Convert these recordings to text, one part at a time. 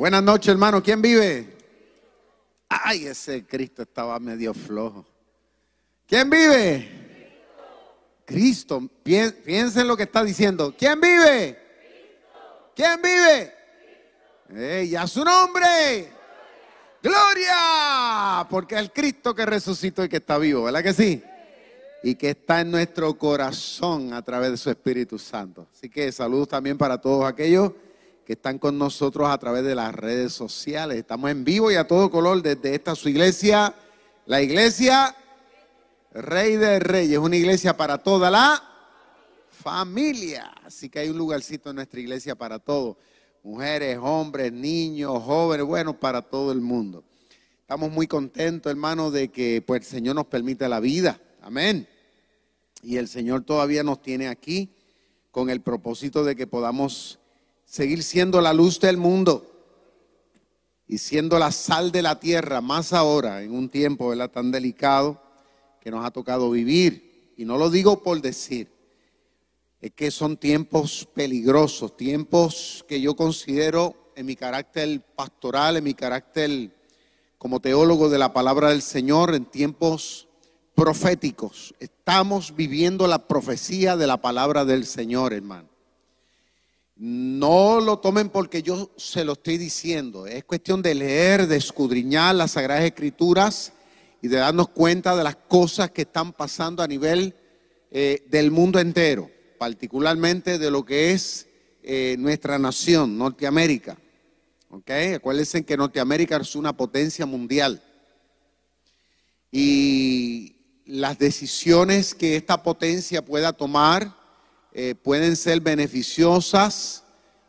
Buenas noches, hermano. ¿Quién vive? Ay, ese Cristo estaba medio flojo. ¿Quién vive? Cristo. Piensen lo que está diciendo. ¿Quién vive? ¿Quién vive? ¡Ey, a su nombre! ¡Gloria! Porque el Cristo que resucitó y que está vivo, ¿verdad que sí? Y que está en nuestro corazón a través de su Espíritu Santo. Así que saludos también para todos aquellos que están con nosotros a través de las redes sociales. Estamos en vivo y a todo color desde esta su iglesia, la iglesia Rey de Reyes, una iglesia para toda la familia. Así que hay un lugarcito en nuestra iglesia para todos, mujeres, hombres, niños, jóvenes, bueno, para todo el mundo. Estamos muy contentos, hermanos, de que pues, el Señor nos permita la vida. Amén. Y el Señor todavía nos tiene aquí con el propósito de que podamos seguir siendo la luz del mundo y siendo la sal de la tierra, más ahora, en un tiempo tan delicado que nos ha tocado vivir. Y no lo digo por decir, es que son tiempos peligrosos, tiempos que yo considero en mi carácter pastoral, en mi carácter como teólogo de la palabra del Señor, en tiempos proféticos. Estamos viviendo la profecía de la palabra del Señor, hermano. No lo tomen porque yo se lo estoy diciendo. Es cuestión de leer, de escudriñar las Sagradas Escrituras y de darnos cuenta de las cosas que están pasando a nivel eh, del mundo entero, particularmente de lo que es eh, nuestra nación, Norteamérica. Acuérdense que Norteamérica es una potencia mundial. Y las decisiones que esta potencia pueda tomar eh, pueden ser beneficiosas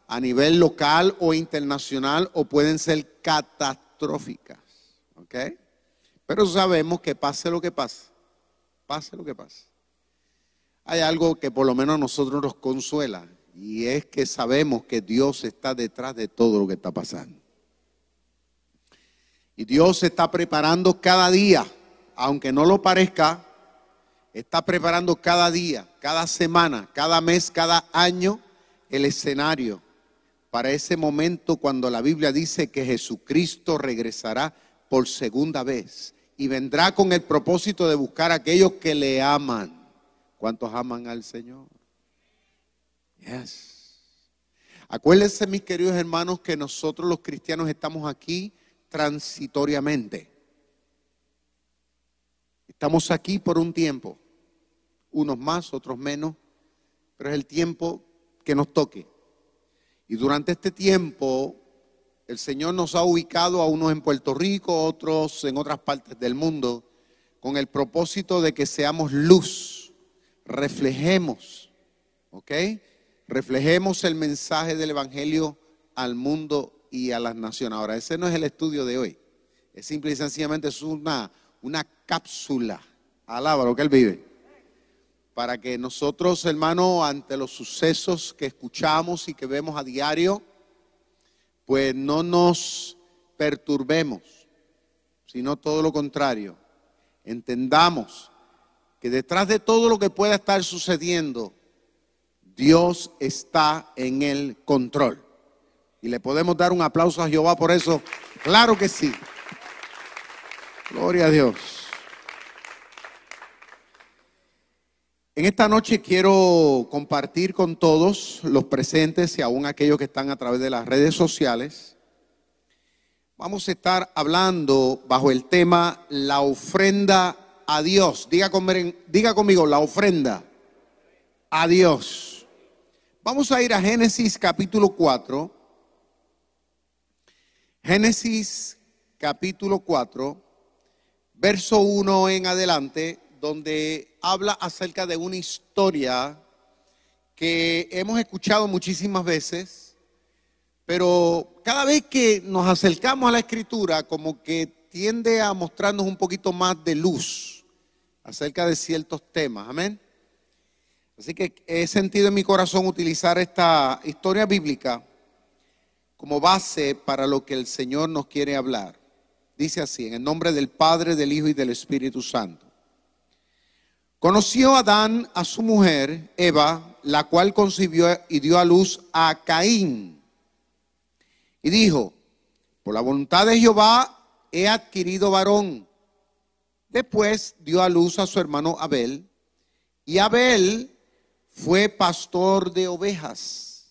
a nivel local o internacional o pueden ser catastróficas. ¿Ok? Pero sabemos que pase lo que pase, pase lo que pase. Hay algo que por lo menos a nosotros nos consuela y es que sabemos que Dios está detrás de todo lo que está pasando. Y Dios se está preparando cada día, aunque no lo parezca, está preparando cada día, cada semana, cada mes, cada año el escenario para ese momento cuando la Biblia dice que Jesucristo regresará por segunda vez y vendrá con el propósito de buscar a aquellos que le aman. ¿Cuántos aman al Señor? Yes. Acuérdense, mis queridos hermanos, que nosotros los cristianos estamos aquí transitoriamente. Estamos aquí por un tiempo unos más, otros menos, pero es el tiempo que nos toque. Y durante este tiempo el Señor nos ha ubicado a unos en Puerto Rico, otros en otras partes del mundo, con el propósito de que seamos luz, reflejemos, ¿ok? Reflejemos el mensaje del Evangelio al mundo y a las naciones. Ahora, ese no es el estudio de hoy. Es simple y sencillamente es una, una cápsula. Alaba lo que Él vive para que nosotros, hermano, ante los sucesos que escuchamos y que vemos a diario, pues no nos perturbemos, sino todo lo contrario. Entendamos que detrás de todo lo que pueda estar sucediendo, Dios está en el control. Y le podemos dar un aplauso a Jehová por eso. Claro que sí. Gloria a Dios. En esta noche quiero compartir con todos los presentes y aún aquellos que están a través de las redes sociales. Vamos a estar hablando bajo el tema la ofrenda a Dios. Diga, conmigo, la ofrenda a Dios. Vamos a ir a Génesis capítulo 4. Génesis capítulo 4, verso 1 en adelante donde habla acerca de una historia que hemos escuchado muchísimas veces, pero cada vez que nos acercamos a la escritura, como que tiende a mostrarnos un poquito más de luz acerca de ciertos temas. Amén. Así que he sentido en mi corazón utilizar esta historia bíblica como base para lo que el Señor nos quiere hablar. Dice así, en el nombre del Padre, del Hijo y del Espíritu Santo. Conoció Adán a su mujer, Eva, la cual concibió y dio a luz a Caín. Y dijo, por la voluntad de Jehová he adquirido varón. Después dio a luz a su hermano Abel. Y Abel fue pastor de ovejas.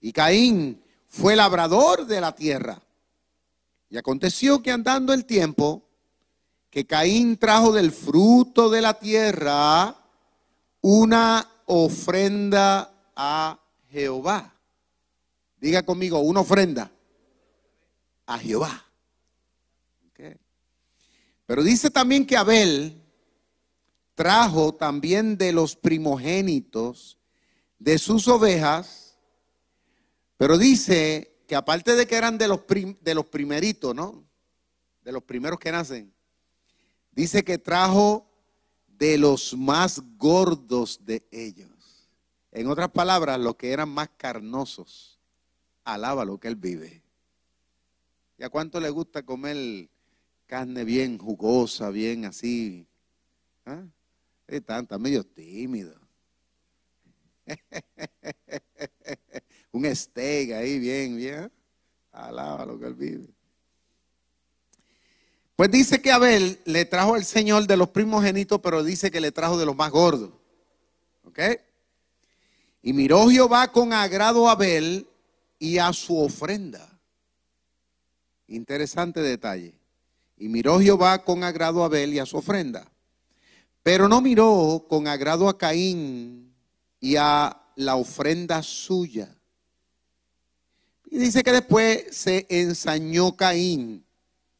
Y Caín fue labrador de la tierra. Y aconteció que andando el tiempo, que Caín trajo del fruto de la tierra una ofrenda a Jehová. Diga conmigo, una ofrenda a Jehová. Pero dice también que Abel trajo también de los primogénitos de sus ovejas pero dice que aparte de que eran de los, de los primeritos, ¿no? De los primeros que nacen, dice que trajo de los más gordos de ellos. En otras palabras, los que eran más carnosos. Alaba lo que él vive. ¿Y a cuánto le gusta comer carne bien jugosa, bien así? ¿Ah? Están, medio tímidos. un steak ahí bien, bien. Alaba lo que él vive. Pues dice que Abel le trajo al Señor de los primogénitos, pero dice que le trajo de los más gordos. ¿Ok? Y miró Jehová con agrado a Abel y a su ofrenda. Interesante detalle. Y miró Jehová con agrado a Abel y a su ofrenda. Pero no miró con agrado a Caín y a la ofrenda suya. Y dice que después se ensañó Caín.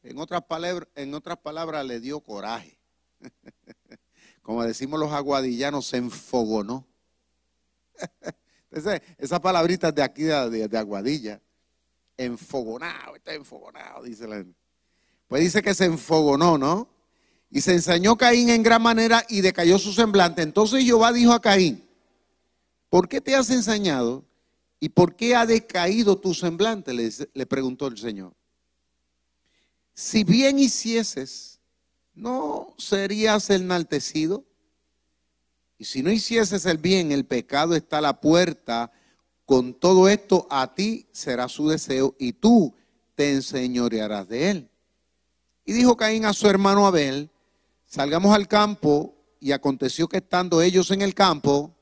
En otras palabras, en otras palabras le dio coraje. Como decimos los aguadillanos, se enfogonó. Entonces, esa palabrita de aquí, de, aguadilla. Enfogonado, está enfogonado, dice la Pues dice que se enfogonó, ¿no? Y se ensañó Caín en gran manera y decayó su semblante. Entonces Jehová dijo a Caín, ¿por qué te has ensañado? ¿Y por qué ha decaído tu semblante? Le, preguntó el Señor. Si bien hicieses, ¿no serías enaltecido? Y si no hicieses el bien, el pecado está a la puerta. Con todo esto a ti será su deseo y tú te enseñorearás de él. Y dijo Caín a su hermano Abel, salgamos al campo. Y aconteció que estando ellos en el campo,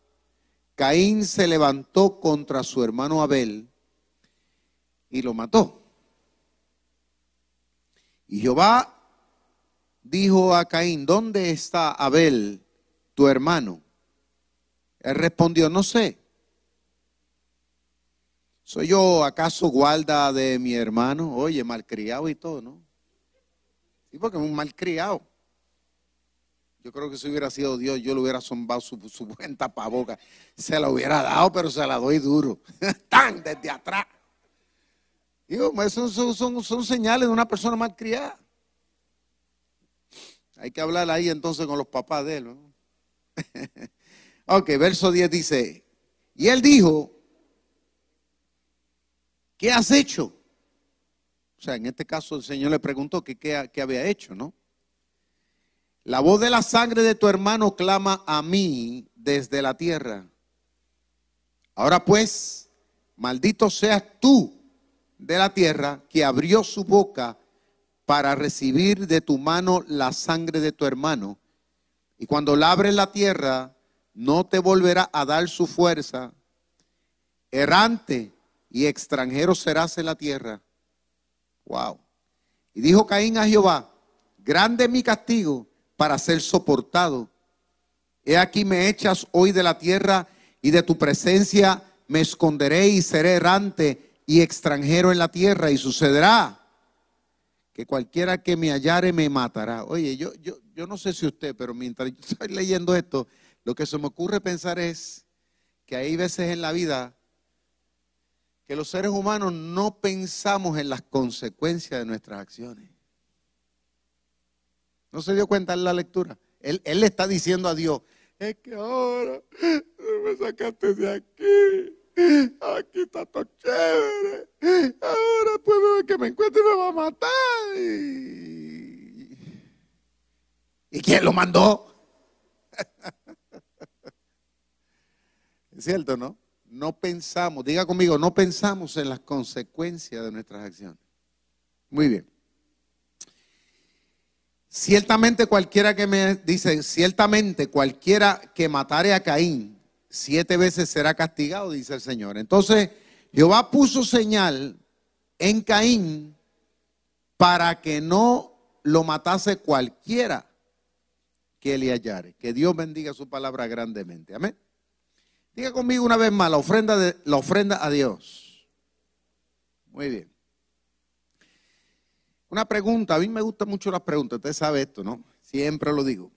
Caín se levantó contra su hermano Abel y lo mató. Y Jehová dijo a Caín, ¿dónde está Abel, tu hermano? Él respondió, no sé. ¿Soy yo acaso guarda de mi hermano? Oye, malcriado y todo, ¿no? Sí, porque es un malcriado. Yo creo que si hubiera sido Dios, yo le hubiera zombado su, su buen. Se la hubiera dado, pero se la doy duro. ¡Tan! Desde atrás. Digo, esos son, son, señales de una persona mal criada. Hay que hablar ahí entonces con los papás de él. ¿no? ok, verso 10 dice, y él dijo, ¿qué has hecho? O sea, en este caso el Señor le preguntó qué había hecho, ¿no? La voz de la sangre de tu hermano clama a mí desde la tierra. Ahora pues, maldito seas tú de la tierra que abrió su boca para recibir de tu mano la sangre de tu hermano. Y cuando labres la tierra, no te volverá a dar su fuerza. Errante y extranjero serás en la tierra. Wow. Y dijo Caín a Jehová, grande mi castigo para ser soportado. He aquí me echas hoy de la tierra y de tu presencia me esconderé y seré errante y extranjero en la tierra y sucederá que cualquiera que me hallare me matará. Oye, yo, yo, yo no sé si usted, pero mientras yo estoy leyendo esto, lo que se me ocurre pensar es que hay veces en la vida que los seres humanos no pensamos en las consecuencias de nuestras acciones. ¿No se dio cuenta en la lectura? Él, le está diciendo a Dios, es que ahora me sacaste de aquí. Aquí está todo chévere. Ahora puedo que me encuentre y me va a matar. ¿Y quién lo mandó? es cierto, ¿no? No pensamos, diga conmigo, no pensamos en las consecuencias de nuestras acciones. Muy bien. Ciertamente cualquiera que me dice, ciertamente cualquiera que matare a Caín siete veces será castigado, dice el Señor. Entonces, Jehová puso señal en Caín para que no lo matase cualquiera que le hallare. Que Dios bendiga su palabra grandemente. Amén. Diga conmigo una vez más la ofrenda, a Dios. Muy bien. Una pregunta, a mí me gustan mucho las preguntas, usted sabe esto, ¿no? Siempre lo digo.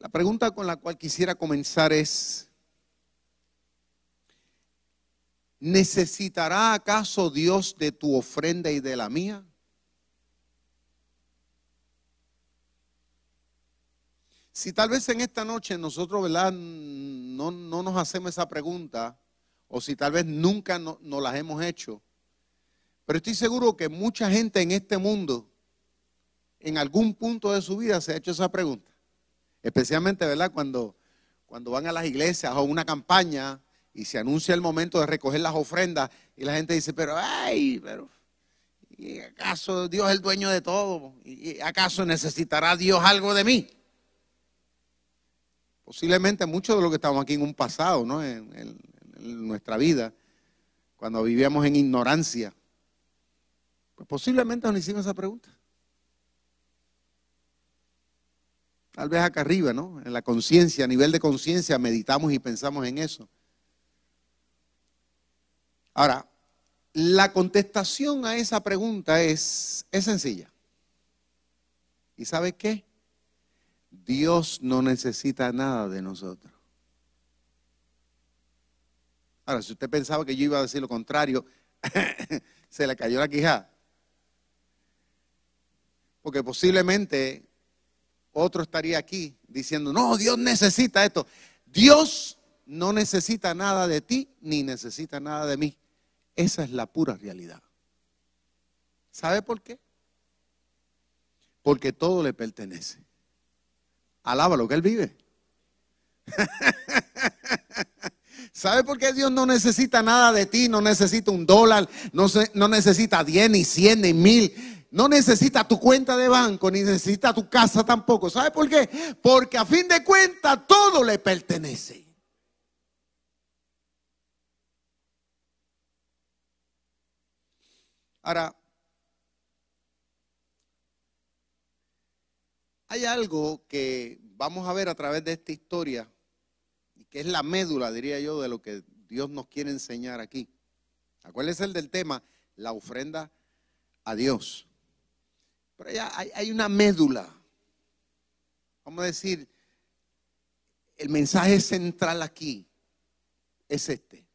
La pregunta con la cual quisiera comenzar es, ¿necesitará acaso Dios de tu ofrenda y de la mía? Si tal vez en esta noche nosotros, ¿verdad? No, nos hacemos esa pregunta, o si tal vez nunca nos no las hemos hecho, pero estoy seguro que mucha gente en este mundo, en algún punto de su vida, se ha hecho esa pregunta. Especialmente, ¿verdad? Cuando, cuando van a las iglesias o una campaña y se anuncia el momento de recoger las ofrendas y la gente dice, pero, ay, pero, ¿y acaso Dios es el dueño de todo? ¿Y acaso necesitará Dios algo de mí? Posiblemente muchos de los que estamos aquí en un pasado, ¿no? en nuestra vida, cuando vivíamos en ignorancia, pues posiblemente nos hicimos esa pregunta. Tal vez acá arriba, ¿no? En la conciencia, a nivel de conciencia, meditamos y pensamos en eso. Ahora, la contestación a esa pregunta es, es sencilla. ¿Y sabe qué? Dios no necesita nada de nosotros. Ahora, si usted pensaba que yo iba a decir lo contrario, se le cayó la quijada. Porque posiblemente otro estaría aquí diciendo, no, Dios necesita esto. Dios no necesita nada de ti ni necesita nada de mí. Esa es la pura realidad. ¿Sabe por qué? Porque todo le pertenece. Alaba lo que Él vive. ¿Sabe por qué Dios no necesita nada de ti? No necesita un dólar, no, no necesita diez, ni cien, ni mil no necesita tu cuenta de banco, ni necesita tu casa tampoco. ¿Sabe por qué? Porque a fin de cuentas todo le pertenece. Ahora, hay algo que vamos a ver a través de esta historia, que es la médula, diría yo, de lo que Dios nos quiere enseñar aquí. Acuérdense el del tema, la ofrenda a Dios. Pero ya hay, una médula. Vamos a decir, el mensaje central aquí es este.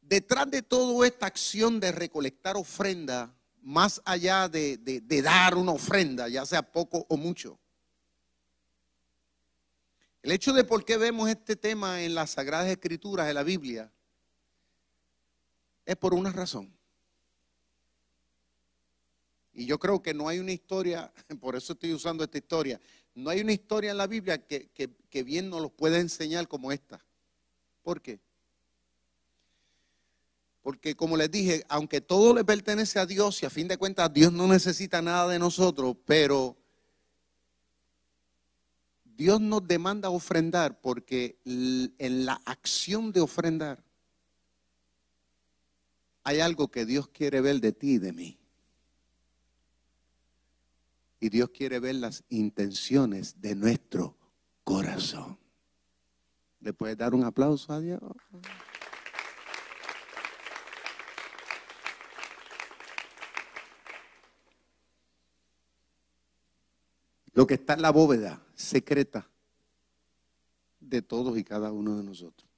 Detrás de toda esta acción de recolectar ofrenda, más allá de, de, dar una ofrenda, ya sea poco o mucho, el hecho de por qué vemos este tema en las Sagradas Escrituras de la Biblia es por una razón. Y yo creo que no hay una historia, por eso estoy usando esta historia, no hay una historia en la Biblia que, bien nos lo pueda enseñar como esta. ¿Por qué? Porque como les dije, aunque todo le pertenece a Dios y a fin de cuentas Dios no necesita nada de nosotros, pero Dios nos demanda ofrendar porque en la acción de ofrendar hay algo que Dios quiere ver de ti y de mí. Y Dios quiere ver las intenciones de nuestro corazón. ¿Le puedes dar un aplauso a Dios? Lo que está en la bóveda secreta de todos y cada uno de nosotros.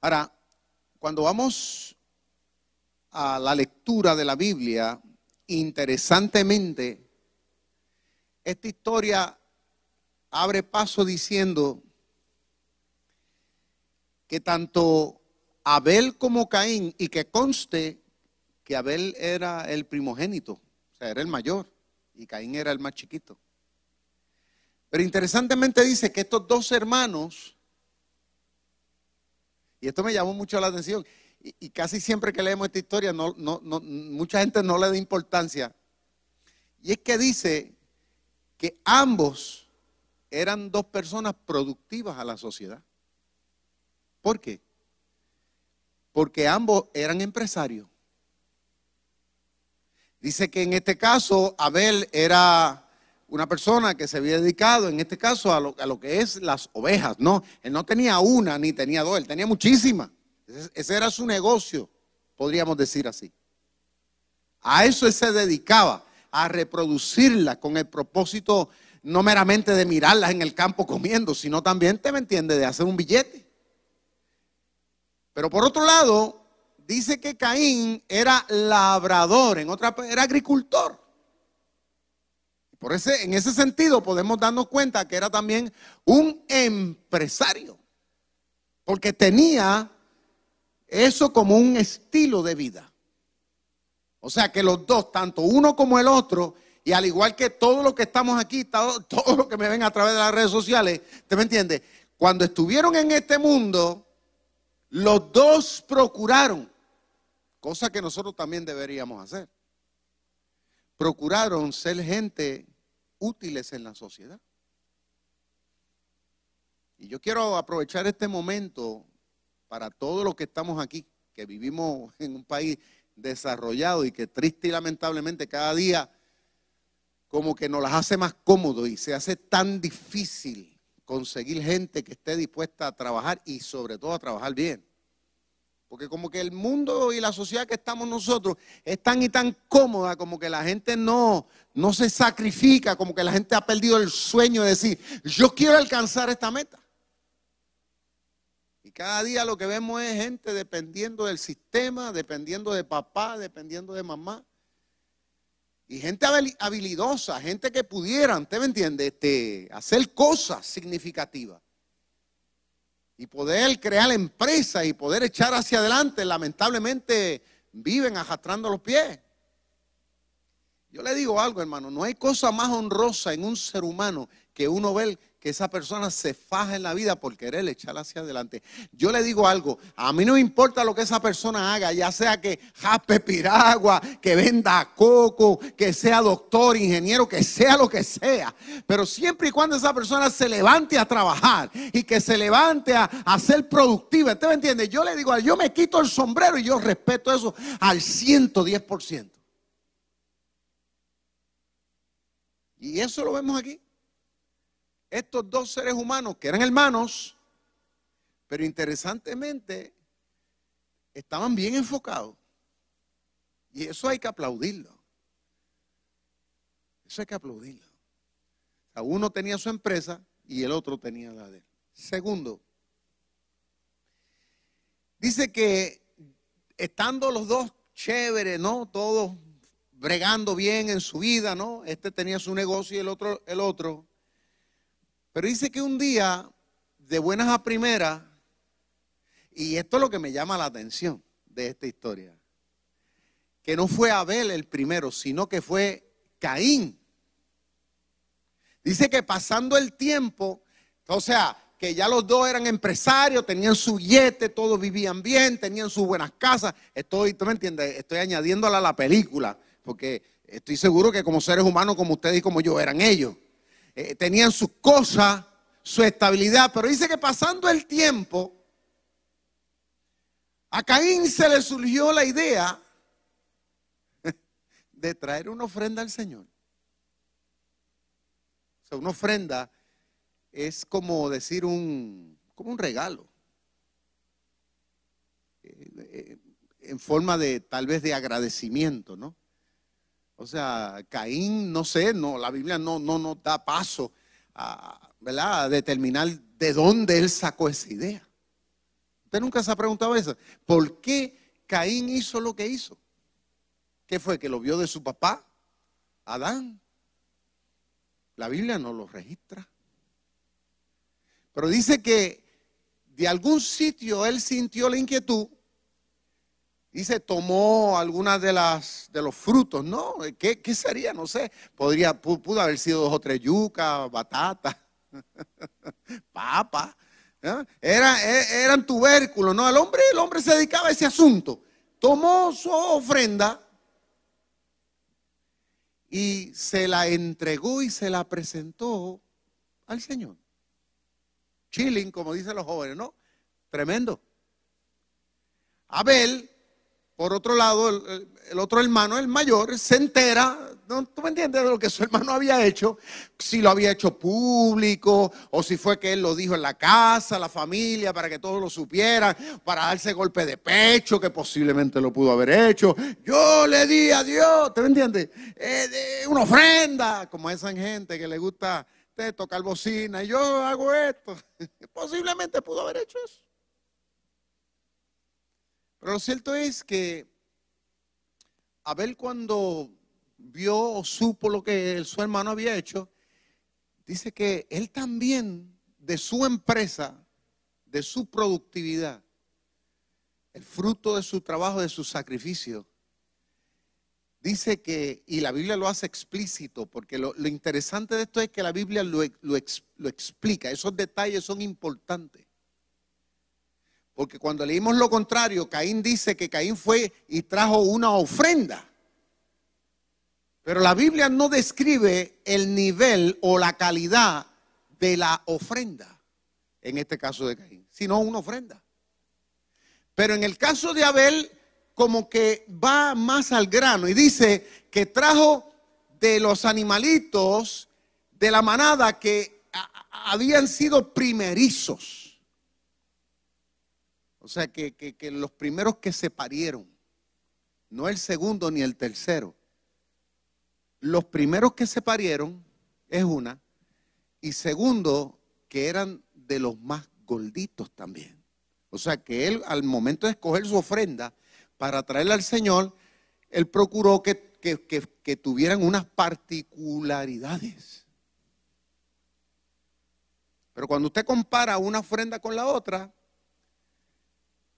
Ahora, cuando vamos a la lectura de la Biblia, interesantemente, esta historia abre paso diciendo que tanto Abel como Caín, y que conste que Abel era el primogénito, o sea, era el mayor, y Caín era el más chiquito. Pero interesantemente dice que estos dos hermanos, y esto me llamó mucho la atención, y, casi siempre que leemos esta historia, mucha gente no le da importancia, y es que dice que ambos eran dos personas productivas a la sociedad. ¿Por qué? Porque ambos eran empresarios. Dice que en este caso Abel era una persona que se había dedicado, en este caso, a lo, que es las ovejas, ¿no? Él no tenía una ni tenía dos, él tenía muchísimas. Ese, era su negocio, podríamos decir así. A eso él se dedicaba, a reproducirlas con el propósito no meramente de mirarlas en el campo comiendo, sino también, ¿te me entiende?, de hacer un billete. Pero por otro lado, dice que Caín era labrador, en otra era agricultor. Por ese, en ese sentido podemos darnos cuenta que era también un empresario, porque tenía eso como un estilo de vida. O sea que los dos, tanto uno como el otro, y al igual que todos los que estamos aquí, todos todo los que me ven a través de las redes sociales, ¿te me entiendes? Cuando estuvieron en este mundo, los dos procuraron, cosa que nosotros también deberíamos hacer, procuraron ser gente útiles en la sociedad. Y yo quiero aprovechar este momento para todos los que estamos aquí, que vivimos en un país desarrollado y que triste y lamentablemente cada día como que nos las hace más cómodo y se hace tan difícil conseguir gente que esté dispuesta a trabajar y sobre todo a trabajar bien. Porque como que el mundo y la sociedad que estamos nosotros es tan y tan cómoda como que la gente no, no se sacrifica, como que la gente ha perdido el sueño de decir, yo quiero alcanzar esta meta. Cada día lo que vemos es gente dependiendo del sistema, dependiendo de papá, dependiendo de mamá. Y gente habilidosa, gente que pudieran, ¿usted me entiende? Este, hacer cosas significativas y poder crear empresas y poder echar hacia adelante, lamentablemente viven arrastrando los pies. Yo le digo algo, hermano, no hay cosa más honrosa en un ser humano que uno ver que esa persona se faja en la vida por querer echar hacia adelante. Yo le digo algo, a mí no me importa lo que esa persona haga, ya sea que jape piragua, que venda coco, que sea doctor, ingeniero, que sea lo que sea. Pero siempre y cuando esa persona se levante a trabajar y que se levante a, ser productiva, ¿usted me entiende? Yo le digo, yo me quito el sombrero y yo respeto eso al 110%. Y eso lo vemos aquí estos dos seres humanos que eran hermanos, pero interesantemente estaban bien enfocados. Y eso hay que aplaudirlo. Eso hay que aplaudirlo. uno tenía su empresa y el otro tenía la de él. Segundo, dice que estando los dos chéveres, ¿no? Todos bregando bien en su vida, ¿no? Este tenía su negocio y el otro el otro. Pero dice que un día, de buenas a primeras, y esto es lo que me llama la atención de esta historia, que no fue Abel el primero, sino que fue Caín. Dice que pasando el tiempo, o sea, que ya los dos eran empresarios, tenían su yete, todos vivían bien, tenían sus buenas casas. Estoy, ¿tú me entiendes? Estoy añadiéndola a la película, porque estoy seguro que como seres humanos, como ustedes y como yo, eran ellos. Eh, tenían sus cosas, su estabilidad, pero dice que pasando el tiempo, a Caín se le surgió la idea de traer una ofrenda al Señor. O sea, una ofrenda es como decir un, como un regalo. Eh, eh, en forma de tal vez de agradecimiento, ¿no? O sea, Caín, no sé, no, la Biblia no, no nos da paso a, ¿verdad? a determinar de dónde él sacó esa idea. Usted nunca se ha preguntado eso. ¿Por qué Caín hizo lo que hizo? ¿Qué fue? ¿Que lo vio de su papá? Adán. La Biblia no lo registra. Pero dice que de algún sitio él sintió la inquietud Dice, tomó algunas de las de los frutos, ¿no? ¿Qué, sería? No sé. Podría, pudo haber sido dos o tres yucas, batata, papa. Era, e, eran tubérculos, ¿no? El hombre, el hombre se dedicaba a ese asunto. Tomó su ofrenda y se la entregó y se la presentó al Señor. Chilling, como dicen los jóvenes, ¿no? Tremendo. Abel por otro lado, el, otro hermano, el mayor, se entera, ¿no? ¿tú me entiendes de lo que su hermano había hecho? Si lo había hecho público o si fue que él lo dijo en la casa, la familia, para que todos lo supieran, para darse golpe de pecho, que posiblemente lo pudo haber hecho. Yo le di a Dios, ¿tú me entiendes? Eh, una ofrenda, como esa gente que le gusta tocar bocina, y yo hago esto. posiblemente pudo haber hecho eso. Pero lo cierto es que Abel cuando vio o supo lo que su hermano había hecho, dice que él también de su empresa, de su productividad, el fruto de su trabajo, de su sacrificio, dice que, y la Biblia lo hace explícito, porque lo, interesante de esto es que la Biblia lo, lo explica, esos detalles son importantes. Porque cuando leímos lo contrario, Caín dice que Caín fue y trajo una ofrenda. Pero la Biblia no describe el nivel o la calidad de la ofrenda, en este caso de Caín, sino una ofrenda. Pero en el caso de Abel, como que va más al grano y dice que trajo de los animalitos de la manada que habían sido primerizos. O sea, que, los primeros que se parieron, no el segundo ni el tercero, los primeros que se parieron es una, y segundo, que eran de los más gorditos también. O sea, que él al momento de escoger su ofrenda para traerla al Señor, él procuró que, que tuvieran unas particularidades. Pero cuando usted compara una ofrenda con la otra,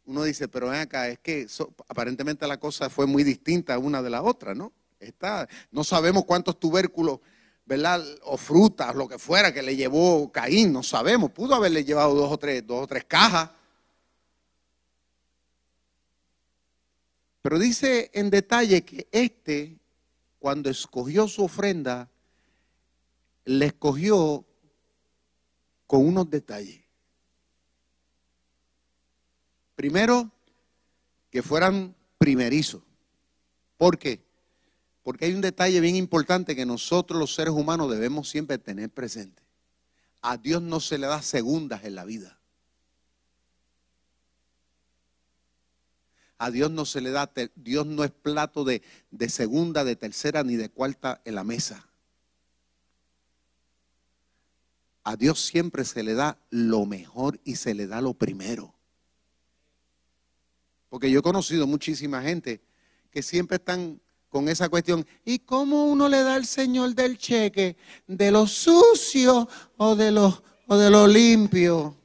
uno dice, pero ven acá, es que aparentemente la cosa fue muy distinta una de la otra, ¿no? Está, no sabemos cuántos tubérculos, ¿verdad? O frutas, lo que fuera que le llevó Caín, no sabemos. Pudo haberle llevado dos o tres, dos o tres cajas. Pero dice en detalle que este, cuando escogió su ofrenda, le escogió con unos detalles. Primero, que fueran primerizos. ¿Por qué? Porque hay un detalle bien importante que nosotros los seres humanos debemos siempre tener presente. A Dios no se le da segundas en la vida. A Dios no se le da, Dios no es plato de, de segunda, de tercera ni de cuarta en la mesa. A Dios siempre se le da lo mejor y se le da lo primero. Porque yo he conocido muchísima gente que siempre están con esa cuestión. ¿Y cómo uno le da al Señor del cheque? ¿De lo sucio o de lo, o de lo limpio?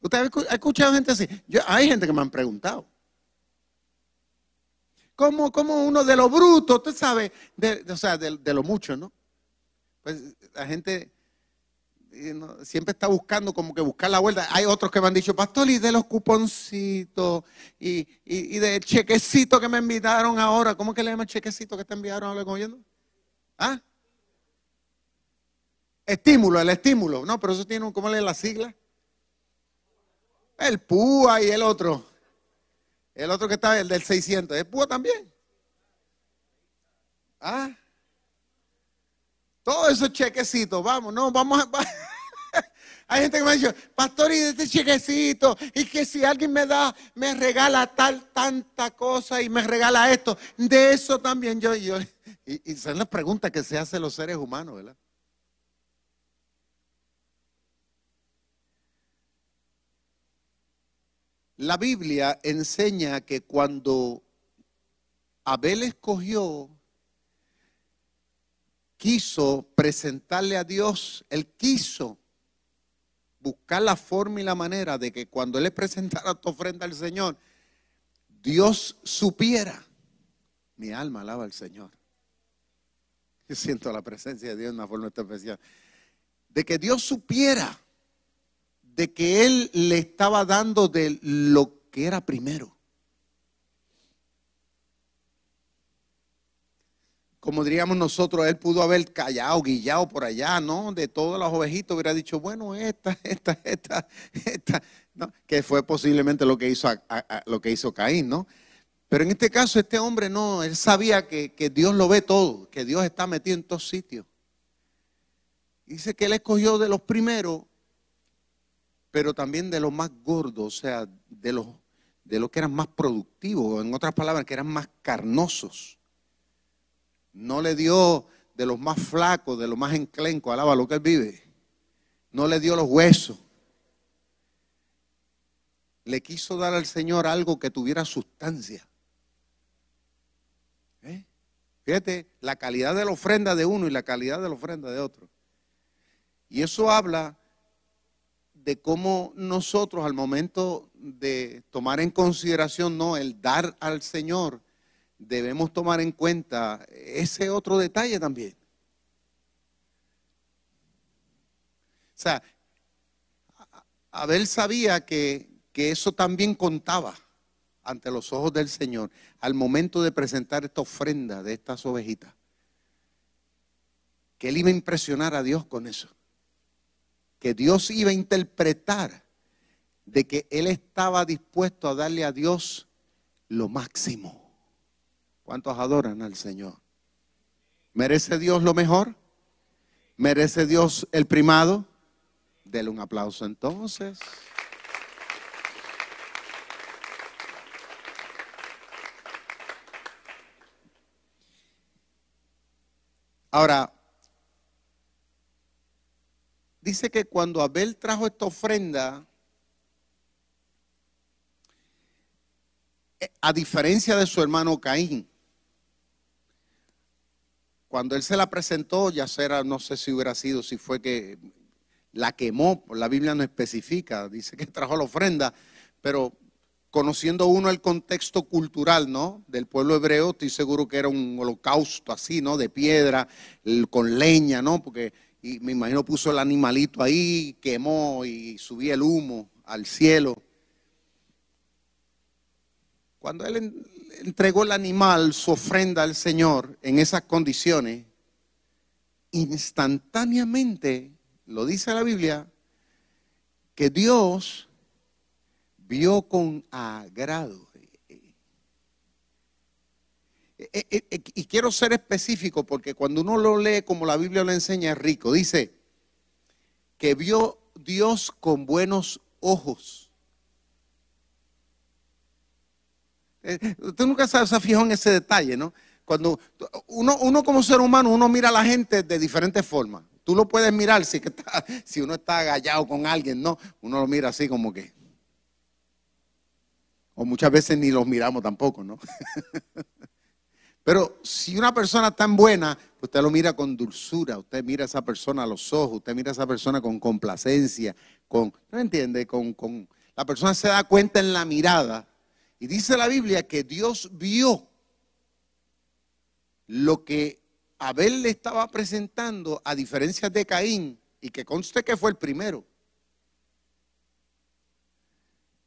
¿Usted ha escuchado gente así? Yo, hay gente que me han preguntado. ¿Cómo, cómo uno de lo bruto, usted sabe, o sea, de, lo mucho, ¿no? Pues la gente siempre está buscando como que buscar la vuelta. Hay otros que me han dicho, pastor, y de los cuponcitos y, y, de chequecito que me invitaron ahora. ¿Cómo que le llaman chequecito que te enviaron ahora oyendo? ¿Ah? Estímulo, el estímulo. No, pero eso tiene un, ¿cómo le la sigla? El PUA y el otro. El otro que está, el del 600. ¿Es PUA también? ¿Ah? Todos esos chequecitos, vamos, no, vamos a... hay gente que me dice, pastor, y de este chequecito, y que si alguien me da, me regala tal, tanta cosa y me regala esto, de eso también yo, yo. Y, y son las preguntas que se hacen los seres humanos, ¿verdad? La Biblia enseña que cuando Abel escogió, quiso presentarle a Dios, él quiso buscar la forma y la manera de que cuando él le presentara tu ofrenda al Señor, Dios supiera. Mi alma alaba al Señor. Yo siento la presencia de Dios de una forma especial. De que Dios supiera de que Él le estaba dando de lo que era primero. Como diríamos nosotros, él pudo haber callado, guillado por allá, ¿no? De todas las ovejitas hubiera dicho, bueno, esta, esta, esta, esta, ¿no? Que fue posiblemente lo que hizo, lo que hizo Caín, ¿no? Pero en este caso, este hombre no, él sabía que, que Dios lo ve todo, que Dios está metido en todos sitios. Dice que él escogió de los primeros, pero también de los más gordos, o sea, de los, de los que eran más productivos, en otras palabras, que eran más carnosos. No le dio de los más flacos, de los más enclencos, alaba lo que él vive. No le dio los huesos. Le quiso dar al Señor algo que tuviera sustancia. ¿Eh? Fíjate, la calidad de la ofrenda de uno y la calidad de la ofrenda de otro. Y eso habla de cómo nosotros al momento de tomar en consideración no el dar al Señor, debemos tomar en cuenta ese otro detalle también. O sea, Abel sabía que, que eso también contaba ante los ojos del Señor al momento de presentar esta ofrenda de estas ovejitas. Que él iba a impresionar a Dios con eso. Que Dios iba a interpretar de que él estaba dispuesto a darle a Dios lo máximo. ¿Cuántos adoran al Señor? ¿Merece Dios lo mejor? ¿Merece Dios el primado? Dele un aplauso entonces. Ahora, dice que cuando Abel trajo esta ofrenda, eh, a diferencia de su hermano Caín, cuando él se la presentó, ya será, no sé si hubiera sido, si fue que la quemó, la Biblia no especifica, dice que trajo la ofrenda, pero conociendo uno el contexto cultural, ¿no? Del pueblo hebreo, estoy seguro que era un holocausto así, ¿no? De piedra, con leña, ¿no? Porque y me imagino puso el animalito ahí, quemó y subía el humo al cielo. Cuando él entregó el animal, su ofrenda al Señor en esas condiciones, instantáneamente, lo dice la Biblia, que Dios vio con agrado. Eh, eh, eh, y quiero ser específico porque cuando uno lo lee como la Biblia lo enseña es rico. Dice que vio Dios con buenos ojos Eh, usted nunca se, ha fijado en ese detalle, ¿no? Cuando uno, uno como ser humano, uno mira a la gente de diferentes formas. Tú lo puedes mirar si, si uno está agallado con alguien, ¿no? Uno lo mira así como que. O muchas veces ni los miramos tampoco, ¿no? Pero si una persona es tan buena, usted lo mira con dulzura, usted mira a esa persona a los ojos, usted mira a esa persona con complacencia, con, ¿no entiende? Con, con, la persona se da cuenta en la mirada y dice la Biblia que Dios vio lo que Abel le estaba presentando a diferencia de Caín y que conste que fue el primero.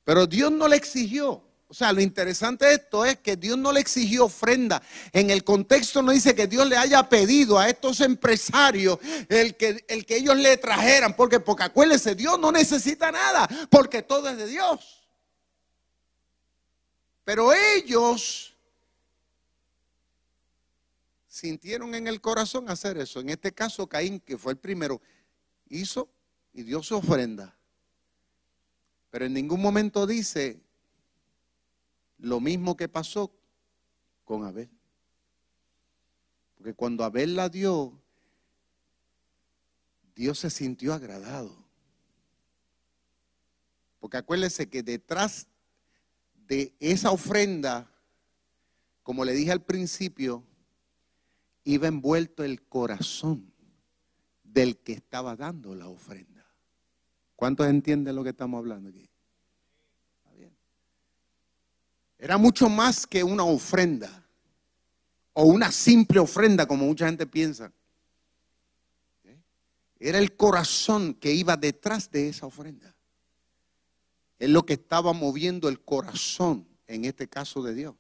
Pero Dios no le exigió. O sea, lo interesante de esto es que Dios no le exigió ofrenda. En el contexto no dice que Dios le haya pedido a estos empresarios el que, el que ellos le trajeran. Porque, porque acuérdense, Dios no necesita nada, porque todo es de Dios. Pero ellos sintieron en el corazón hacer eso. En este caso, Caín, que fue el primero, hizo y dio su ofrenda. Pero en ningún momento dice lo mismo que pasó con Abel. Porque cuando Abel la dio, Dios se sintió agradado. Porque acuérdese que detrás de esa ofrenda, como le dije al principio, iba envuelto el corazón del que estaba dando la ofrenda. ¿Cuántos entienden lo que estamos hablando aquí? Era mucho más que una ofrenda o una simple ofrenda como mucha gente piensa. Era el corazón que iba detrás de esa ofrenda. Es lo que estaba moviendo el corazón, en este caso de Dios.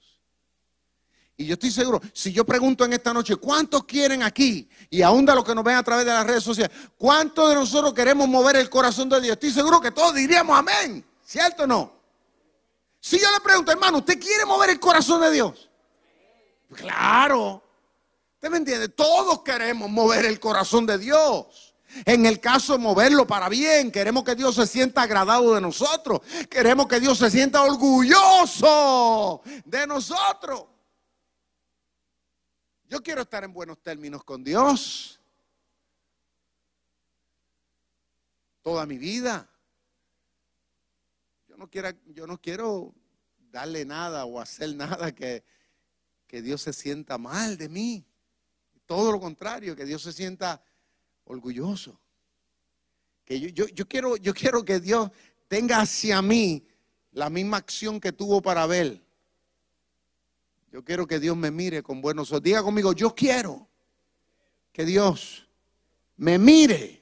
Y yo estoy seguro, si yo pregunto en esta noche, ¿cuántos quieren aquí? Y aún de los que nos ven a través de las redes sociales, ¿cuántos de nosotros queremos mover el corazón de Dios? Estoy seguro que todos diríamos amén, ¿cierto o no? Si yo le pregunto, hermano, ¿usted quiere mover el corazón de Dios? Claro. ¿Usted me entiende? Todos queremos mover el corazón de Dios. En el caso de moverlo para bien, queremos que Dios se sienta agradado de nosotros. Queremos que Dios se sienta orgulloso de nosotros. Yo quiero estar en buenos términos con Dios. Toda mi vida. Yo no quiero, yo no quiero darle nada o hacer nada que, que Dios se sienta mal de mí. Todo lo contrario, que Dios se sienta orgulloso. Que yo, yo, yo, quiero, yo quiero que Dios tenga hacia mí la misma acción que tuvo para Abel. Yo quiero que Dios me mire con buenos ojos. Diga conmigo, yo quiero que Dios me mire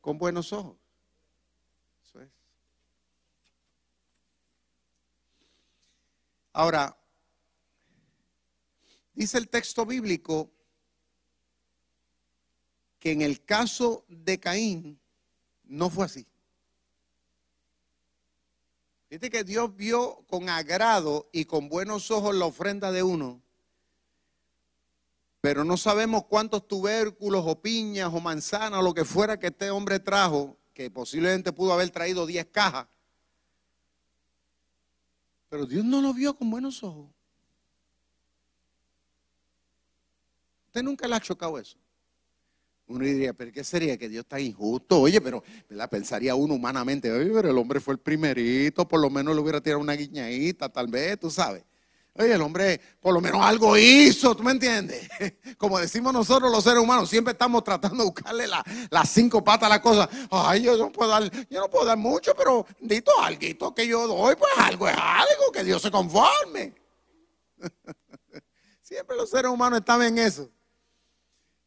con buenos ojos. Eso es. Ahora, dice el texto bíblico que en el caso de Caín no fue así. Fíjate que Dios vio con agrado y con buenos ojos la ofrenda de uno, pero no sabemos cuántos tubérculos o piñas o manzanas o lo que fuera que este hombre trajo, que posiblemente pudo haber traído 10 cajas. Pero Dios no lo vio con buenos ojos. ¿Usted nunca le ha chocado eso? Uno diría, pero ¿qué sería? Que Dios está injusto. Oye, pero ¿verdad? pensaría uno humanamente, oye, pero el hombre fue el primerito, por lo menos le hubiera tirado una guiñadita, tal vez, tú sabes. Oye, el hombre por lo menos algo hizo, ¿tú me entiendes? Como decimos nosotros los seres humanos, siempre estamos tratando de buscarle las cinco patas a la cosa. Ay, yo no puedo dar, yo no puedo dar mucho, pero dito algo que yo doy, pues algo es algo, que Dios se conforme. Siempre los seres humanos están en eso.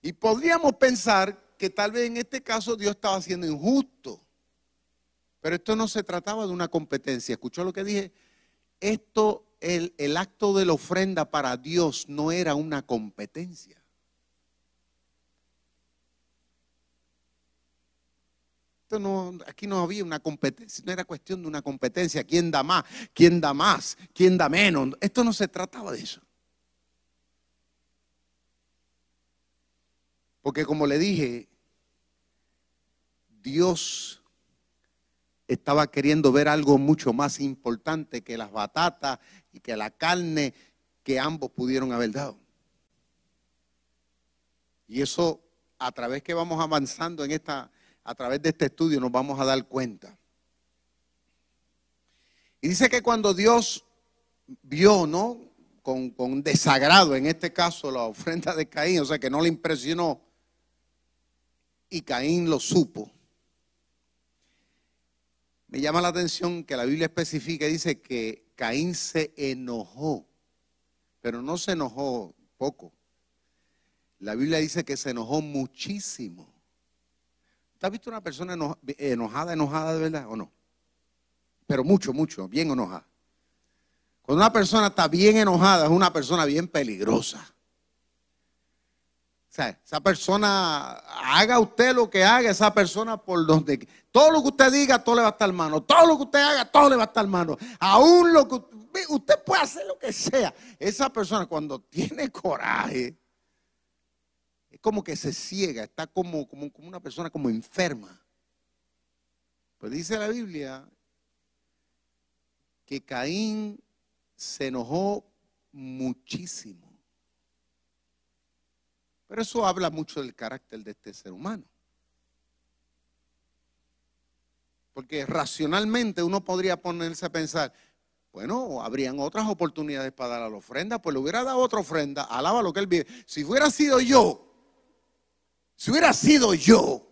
Y podríamos pensar que tal vez en este caso Dios estaba siendo injusto. Pero esto no se trataba de una competencia. ¿Escuchó lo que dije? Esto, el, acto de la ofrenda para Dios no era una competencia. Esto no, aquí no había una competencia, no era cuestión de una competencia. ¿Quién da más? ¿Quién da más? ¿Quién da menos? Esto no se trataba de eso. Porque como le dije, Dios estaba queriendo ver algo mucho más importante que las batatas y que la carne que ambos pudieron haber dado. Y eso a través que vamos avanzando en esta, a través de este estudio nos vamos a dar cuenta. Y dice que cuando Dios vio, ¿no? Con, con desagrado, en este caso, la ofrenda de Caín, o sea que no le impresionó, y Caín lo supo. Me llama la atención que la Biblia especifica y dice que Caín se enojó, pero no se enojó poco. La Biblia dice que se enojó muchísimo. ¿Usted ha visto una persona enojada, enojada de verdad o no? Pero mucho, mucho, bien enojada. Cuando una persona está bien enojada es una persona bien peligrosa. Esa persona, haga usted lo que haga, esa persona por donde, todo lo que usted diga, todo le va a estar mano. Todo lo que usted haga, todo le va a estar mano. Aún lo que usted puede hacer lo que sea. Esa persona cuando tiene coraje, es como que se ciega, está como, como, como una persona como enferma. Pues dice la Biblia que Caín se enojó muchísimo. Pero eso habla mucho del carácter de este ser humano. Porque racionalmente uno podría ponerse a pensar, bueno, habrían otras oportunidades para dar a la ofrenda, pues le hubiera dado otra ofrenda, alaba lo que él vive. Si hubiera sido yo, si hubiera sido yo,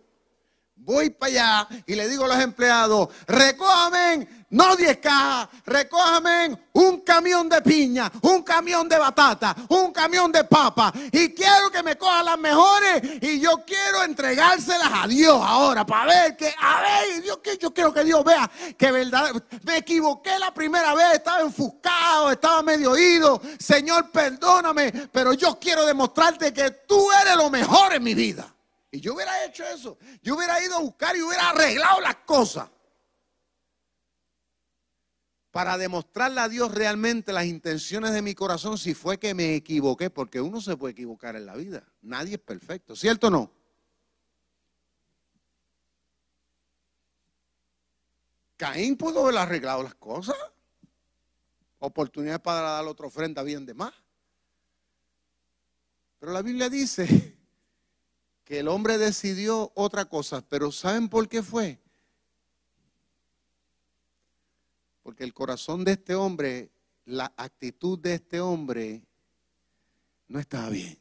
voy para allá y le digo a los empleados, recójame no 10 cajas, recójame un camión de piña, un camión de batata, un camión de papa y quiero que me cojan las mejores y yo quiero entregárselas a Dios ahora para ver que, a ver, yo, yo quiero que Dios vea que verdad, me equivoqué la primera vez, estaba enfuscado, estaba medio oído, Señor perdóname, pero yo quiero demostrarte que tú eres lo mejor en mi vida. Y yo hubiera hecho eso. Yo hubiera ido a buscar y hubiera arreglado las cosas. Para demostrarle a Dios realmente las intenciones de mi corazón si fue que me equivoqué. Porque uno se puede equivocar en la vida. Nadie es perfecto. ¿Cierto o no? Caín pudo haber arreglado las cosas. Oportunidades para dar otra ofrenda bien de más. Pero la Biblia dice que el hombre decidió otra cosa, pero ¿saben por qué fue? Porque el corazón de este hombre, la actitud de este hombre no estaba bien.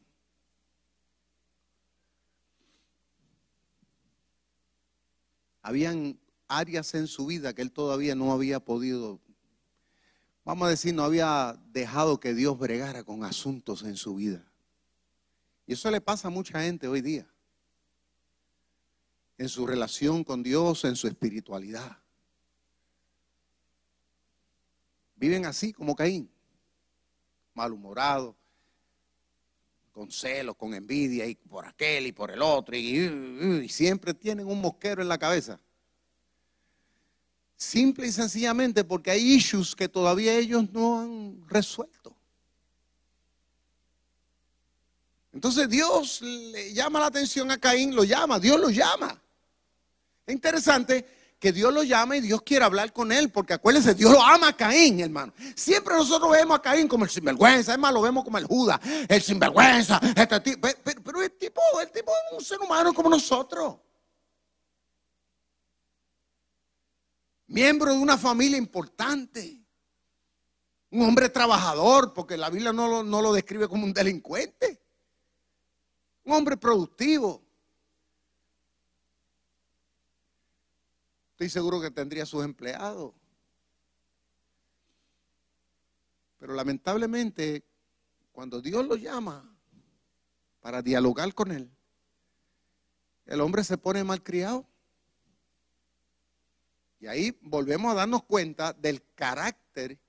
Habían áreas en su vida que él todavía no había podido, vamos a decir, no había dejado que Dios bregara con asuntos en su vida. Y eso le pasa a mucha gente hoy día en su relación con Dios, en su espiritualidad. Viven así como Caín, malhumorados, con celos, con envidia, y por aquel y por el otro, y, y siempre tienen un mosquero en la cabeza. Simple y sencillamente porque hay issues que todavía ellos no han resuelto. Entonces Dios le llama la atención a Caín, lo llama, Dios lo llama. Es interesante que Dios lo llama y Dios quiere hablar con él, porque acuérdense, Dios lo ama a Caín, hermano. Siempre nosotros vemos a Caín como el sinvergüenza, es más, lo vemos como el Judas, el sinvergüenza, este tipo, pero, el tipo, el tipo es un ser humano como nosotros. Miembro de una familia importante. Un hombre trabajador, porque la Biblia no no lo describe como un delincuente. Un hombre productivo. Estoy seguro que tendría sus empleados. Pero lamentablemente, cuando Dios lo llama para dialogar con él, el hombre se pone malcriado. Y ahí volvemos a darnos cuenta del carácter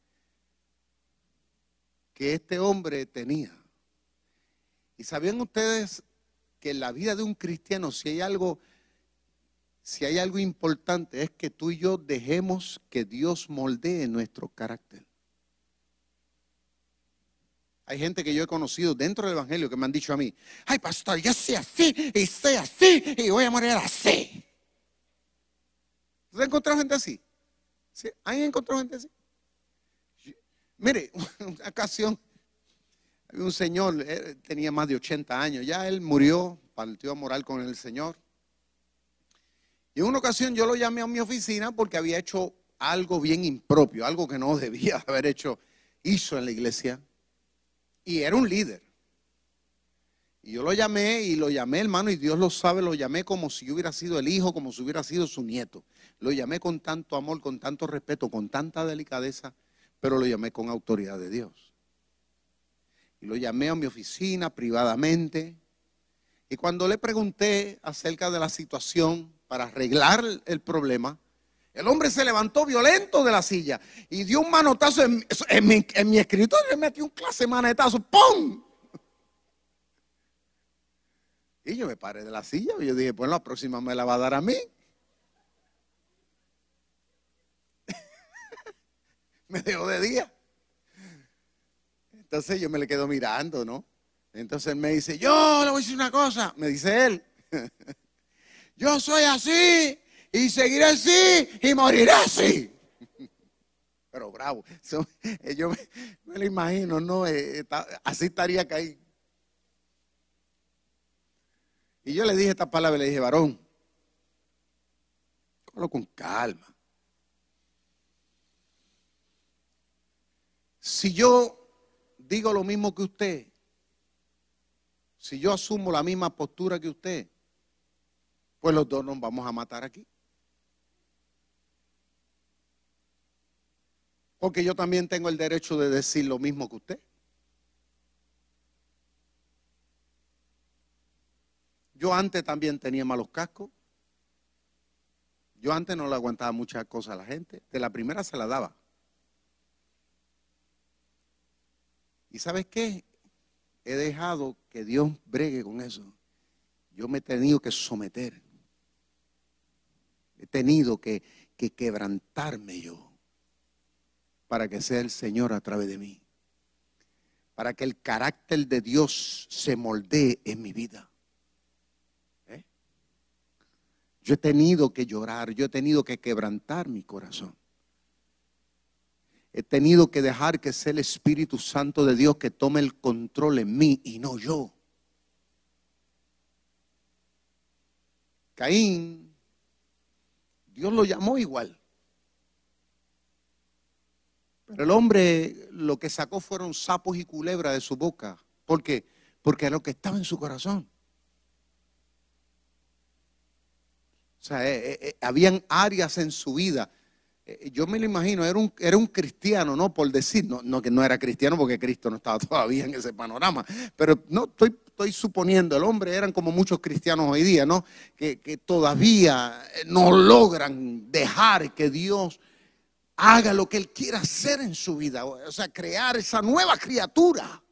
que este hombre tenía. Y sabían ustedes que en la vida de un cristiano, si hay algo si hay algo importante es que tú y yo dejemos que Dios moldee nuestro carácter. Hay gente que yo he conocido dentro del Evangelio que me han dicho a mí, ay pastor, yo soy así y soy así y voy a morir así. ¿Usted ha encontrado gente así? ¿Sí? ¿Han encontrado gente así? Mire, una ocasión, un señor, tenía más de 80 años, ya él murió, partió a moral con el Señor. Y en una ocasión yo lo llamé a mi oficina porque había hecho algo bien impropio, algo que no debía haber hecho, hizo en la iglesia. Y era un líder. Y yo lo llamé y lo llamé, hermano, y Dios lo sabe, lo llamé como si hubiera sido el hijo, como si hubiera sido su nieto. Lo llamé con tanto amor, con tanto respeto, con tanta delicadeza, pero lo llamé con autoridad de Dios. Y lo llamé a mi oficina privadamente. Y cuando le pregunté acerca de la situación, para arreglar el problema, el hombre se levantó violento de la silla y dio un manotazo en, mi, escritorio y metió un clase manetazo. ¡Pum! Y yo me paré de la silla y yo dije, pues la próxima me la va a dar a mí. me dejó de día. Entonces yo me le quedo mirando, ¿no? Entonces él me dice, yo le voy a decir una cosa, me dice él. Yo soy así y seguiré así y moriré así. Pero bravo, eh, yo me, lo imagino, ¿no? Eh, así estaría Caín. Y yo le dije esta palabra, le dije, varón, con calma. Si yo digo lo mismo que usted, si yo asumo la misma postura que usted, pues los dos nos vamos a matar aquí. Porque yo también tengo el derecho de decir lo mismo que usted. Yo antes también tenía malos cascos. Yo antes no le aguantaba muchas cosas a la gente. De la primera se la daba. ¿Y sabes qué? He dejado que Dios bregue con eso. Yo me he tenido que someter. He tenido que, que quebrantarme yo para que sea el Señor a través de mí. Para que el carácter de Dios se moldee en mi vida. ¿Eh? Yo he tenido que llorar, yo he tenido que quebrantar mi corazón. He tenido que dejar que sea el Espíritu Santo de Dios que tome el control en mí y no yo. Caín, Dios lo llamó igual. Pero el hombre lo que sacó fueron sapos y culebras de su boca. ¿Por qué? Porque era lo que estaba en su corazón. O sea, eh, eh, eh, habían áreas en su vida yo me lo imagino, era un, era un cristiano, ¿no? Por decir, no, que no era cristiano porque Cristo no estaba todavía en ese panorama, pero no estoy, estoy suponiendo, el hombre eran como muchos cristianos hoy día, ¿no? Que, que todavía no logran dejar que Dios haga lo que Él quiera hacer en su vida, o sea, crear esa nueva criatura,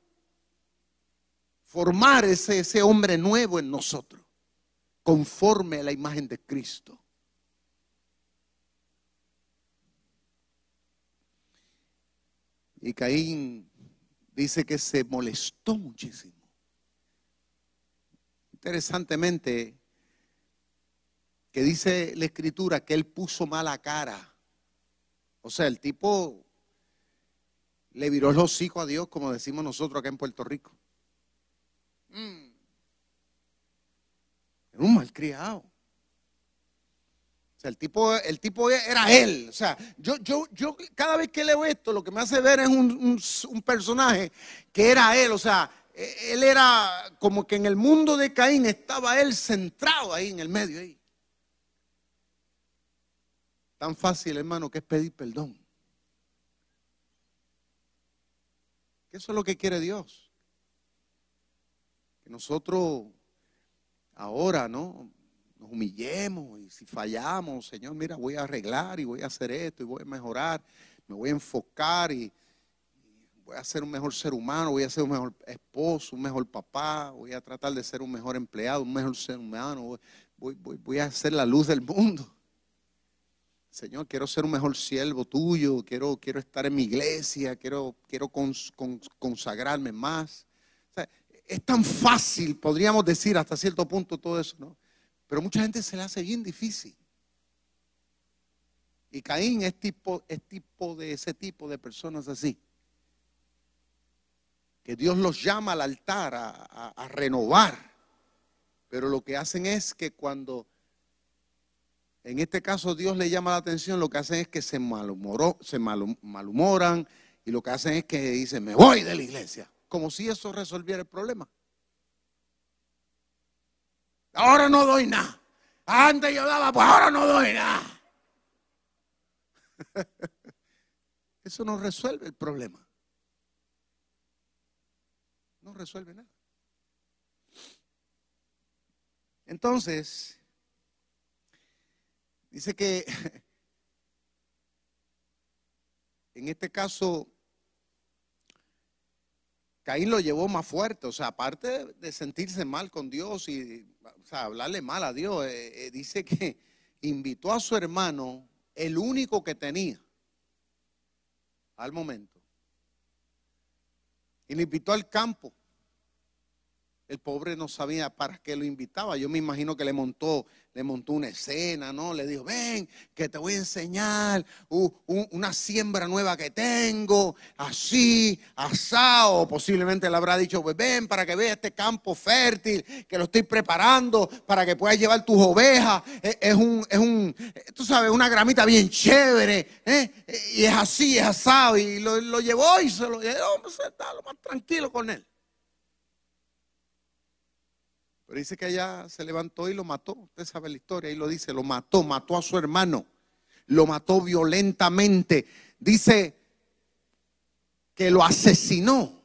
formar ese, ese hombre nuevo en nosotros, conforme a la imagen de Cristo. Y Caín dice que se molestó muchísimo. Interesantemente, que dice la escritura que él puso mala cara. O sea, el tipo le viró los hocico a Dios, como decimos nosotros acá en Puerto Rico. Era un malcriado el tipo, el tipo era él. O sea, yo, yo, yo cada vez que leo esto, lo que me hace ver es un, un, personaje que era él. O sea, él era como que en el mundo de Caín estaba él centrado ahí en el medio. Ahí. Tan fácil, hermano, que es pedir perdón. Que eso es lo que quiere Dios. Que nosotros ahora, ¿no? nos humillemos y si fallamos, Señor, mira, voy a arreglar y voy a hacer esto y voy a mejorar, me voy a enfocar y, voy a ser un mejor ser humano, voy a ser un mejor esposo, un mejor papá, voy a tratar de ser un mejor empleado, un mejor ser humano, voy, voy, voy a ser la luz del mundo. Señor, quiero ser un mejor siervo tuyo, quiero, quiero estar en mi iglesia, quiero, quiero consagrarme más. es tan fácil, podríamos decir hasta cierto punto todo eso, ¿no? Pero mucha gente se le hace bien difícil. Y Caín es tipo, es tipo de ese tipo de personas así. Que Dios los llama al altar a, renovar. Pero lo que hacen es que cuando, en este caso Dios le llama la atención, lo que hacen es que se, malhumoró, se malhumoran y lo que hacen es que dicen, me voy de la iglesia. Como si eso resolviera el problema. Ahora no doy nada. Antes yo daba, pues ahora no doy nada. Eso no resuelve el problema. No resuelve nada. Entonces, dice que en este caso Caín lo llevó más fuerte, o sea, aparte de sentirse mal con Dios y o sea, hablarle mal a Dios, eh, eh, dice que invitó a su hermano, el único que tenía, al momento, y le invitó al campo. El pobre no sabía para qué lo invitaba. Yo me imagino que le montó, le montó una escena, ¿no? Le dijo, ven, que te voy a enseñar una siembra nueva que tengo, así, asado. Posiblemente le habrá dicho, pues ven para que veas este campo fértil, que lo estoy preparando para que puedas llevar tus ovejas. Es, un, es un, tú sabes, una gramita bien chévere. ¿eh? Y es así, es asado. Y lo, llevó y se lo llevó, pues, está lo más tranquilo con él. Dice que allá se levantó y lo mató. Usted sabe la historia, ahí lo dice, lo mató, mató a su hermano. Lo mató violentamente. Dice que lo asesinó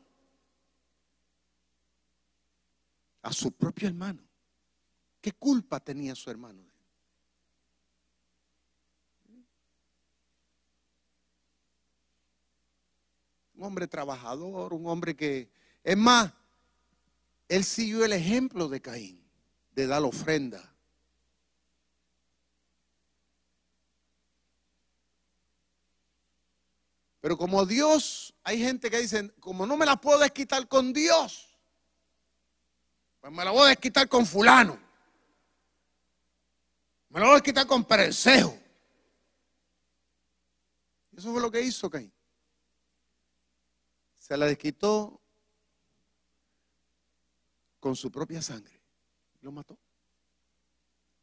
a su propio hermano. ¿Qué culpa tenía su hermano? Un hombre trabajador, un hombre que, es más, él siguió el ejemplo de Caín, de dar ofrenda. Pero como Dios, hay gente que dice, como no me la puedo desquitar con Dios, pues me la voy a desquitar con fulano. Me la voy a desquitar con Perencejo. Eso fue lo que hizo Caín. Se la desquitó con su propia sangre. Lo mató.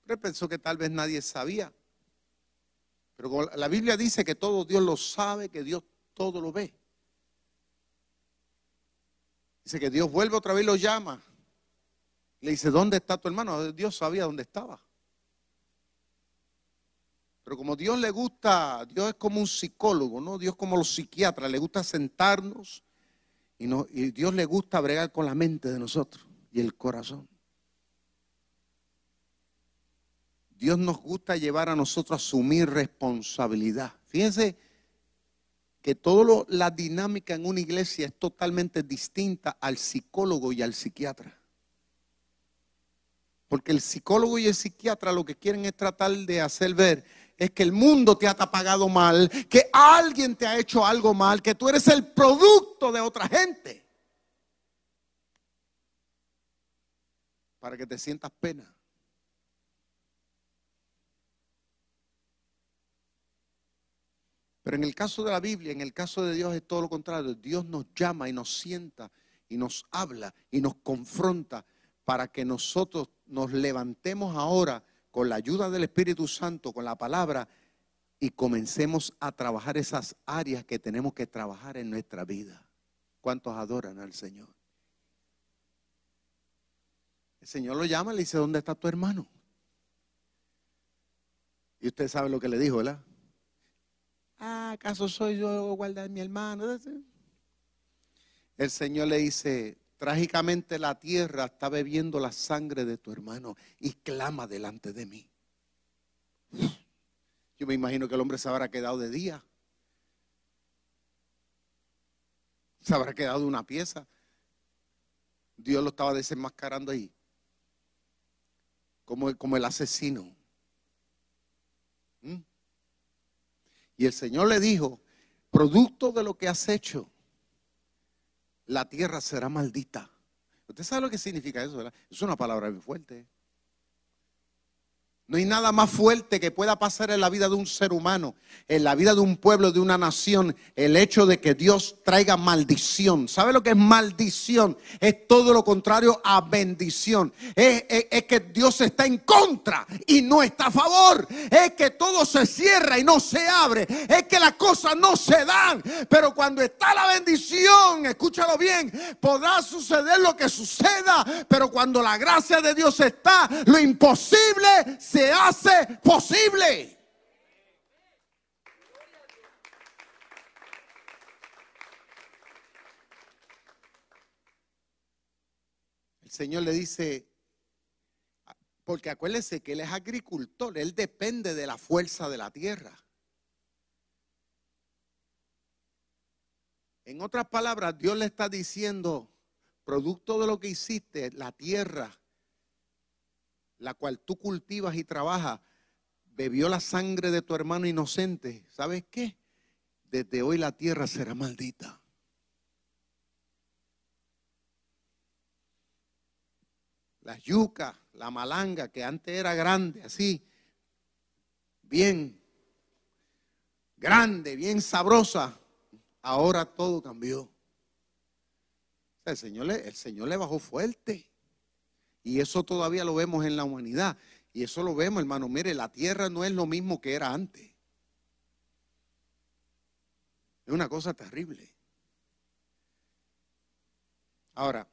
Pero él pensó que tal vez nadie sabía. Pero la Biblia dice que todo Dios lo sabe, que Dios todo lo ve. Dice que Dios vuelve otra vez y lo llama. Le dice, ¿dónde está tu hermano? Dios sabía dónde estaba. Pero como Dios le gusta, Dios es como un psicólogo, ¿no? Dios como los psiquiatras, le gusta sentarnos y, Dios le gusta bregar con la mente de nosotros y el corazón. Dios nos gusta llevar a nosotros a asumir responsabilidad. Fíjense que toda la dinámica en una iglesia es totalmente distinta al psicólogo y al psiquiatra. Porque el psicólogo y el psiquiatra lo que quieren es tratar de hacer ver es que el mundo te ha pagado mal, que alguien te ha hecho algo mal, que tú eres el producto de otra gente. Para que te sientas pena. Pero en el caso de la Biblia, en el caso de Dios es todo lo contrario. Dios nos llama y nos sienta y nos habla y nos confronta para que nosotros nos levantemos ahora con la ayuda del Espíritu Santo, con la palabra, y comencemos a trabajar esas áreas que tenemos que trabajar en nuestra vida. ¿Cuántos adoran al Señor? El Señor lo llama y le dice, ¿dónde está tu hermano? Y usted sabe lo que le dijo, ¿verdad? Ah, ¿acaso soy yo guardar mi hermano? El Señor le dice, trágicamente la tierra está bebiendo la sangre de tu hermano y clama delante de mí. Yo me imagino que el hombre se habrá quedado de día. Se habrá quedado una pieza. Dios lo estaba desenmascarando ahí como, el asesino. ¿Mm? Y el Señor le dijo, producto de lo que has hecho, la tierra será maldita. ¿Usted sabe lo que significa eso? Es una palabra muy fuerte. No hay nada más fuerte que pueda pasar en la vida de un ser humano, en la vida de un pueblo, de una nación, el hecho de que Dios traiga maldición. ¿Sabe lo que es maldición? Es todo lo contrario a bendición. Es, que Dios está en contra y no está a favor. Es que todo se cierra y no se abre. Es que las cosas no se dan. Pero cuando está la bendición, escúchalo bien, podrá suceder lo que suceda. Pero cuando la gracia de Dios está, lo imposible se hace posible. El Señor le dice, porque acuérdense que Él es agricultor, Él depende de la fuerza de la tierra. En otras palabras, Dios le está diciendo, producto de lo que hiciste, la tierra la cual tú cultivas y trabajas, bebió la sangre de tu hermano inocente, ¿sabes qué? Desde hoy la tierra será maldita. las yucas, la malanga, que antes era grande, así, bien grande, bien sabrosa, ahora todo cambió. el, Señor el Señor le bajó fuerte. Y eso todavía lo vemos en la humanidad. Y eso lo vemos, hermano. Mire, la tierra no es lo mismo que era antes. Es una cosa terrible. Ahora,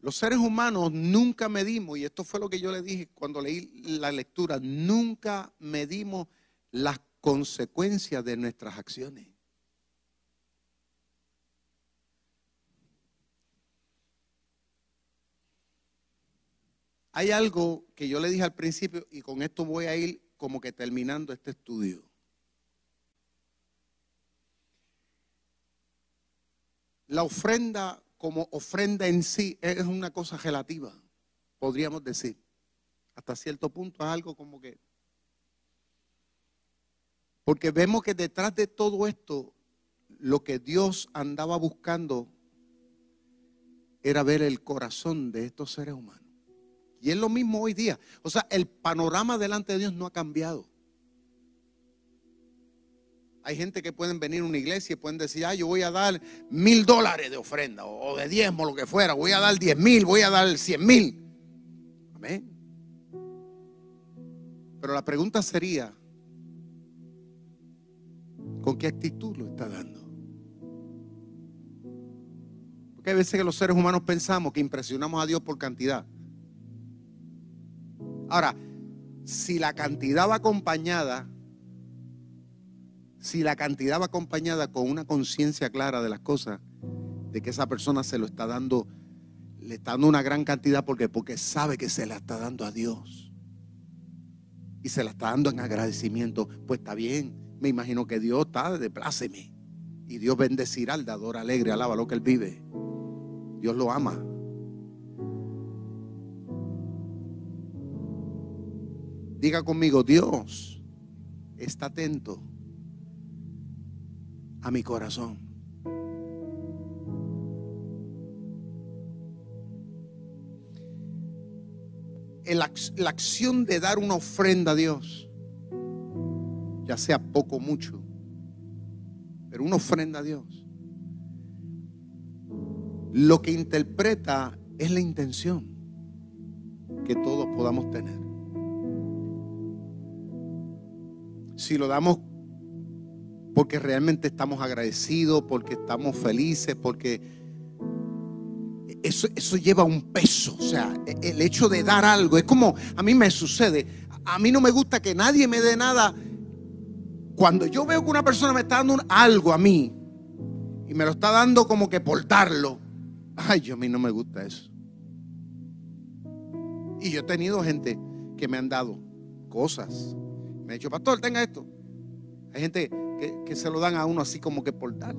los seres humanos nunca medimos, y esto fue lo que yo le dije cuando leí la lectura, nunca medimos las consecuencias de nuestras acciones. Hay algo que yo le dije al principio y con esto voy a ir como que terminando este estudio. La ofrenda como ofrenda en sí es una cosa relativa, podríamos decir. Hasta cierto punto es algo como que... Porque vemos que detrás de todo esto, lo que Dios andaba buscando era ver el corazón de estos seres humanos. Y es lo mismo hoy día. O sea, el panorama delante de Dios no ha cambiado. Hay gente que pueden venir a una iglesia y pueden decir, ah, yo voy a dar mil dólares de ofrenda o de diezmo, lo que fuera. Voy a dar diez mil, voy a dar cien mil. Amén. Pero la pregunta sería, ¿con qué actitud lo está dando? Porque hay veces que los seres humanos pensamos que impresionamos a Dios por cantidad. Ahora, si la cantidad va acompañada, si la cantidad va acompañada con una conciencia clara de las cosas, de que esa persona se lo está dando, le está dando una gran cantidad porque, porque sabe que se la está dando a Dios. Y se la está dando en agradecimiento, pues está bien. Me imagino que Dios está de pláceme. Y Dios bendecirá al dador alegre, alaba lo que él vive. Dios lo ama. Diga conmigo, Dios está atento a mi corazón. la acción de dar una ofrenda a Dios, ya sea poco o mucho, pero una ofrenda a Dios, lo que interpreta es la intención que todos podamos tener. Si lo damos porque realmente estamos agradecidos, porque estamos felices, porque eso, eso lleva un peso. O sea, el hecho de dar algo es como a mí me sucede. A mí no me gusta que nadie me dé nada. Cuando yo veo que una persona me está dando algo a mí y me lo está dando como que por darlo, ay, yo a mí no me gusta eso. Y yo he tenido gente que me han dado cosas me ha dicho, pastor, tenga esto. Hay gente que, se lo dan a uno así como que por dar.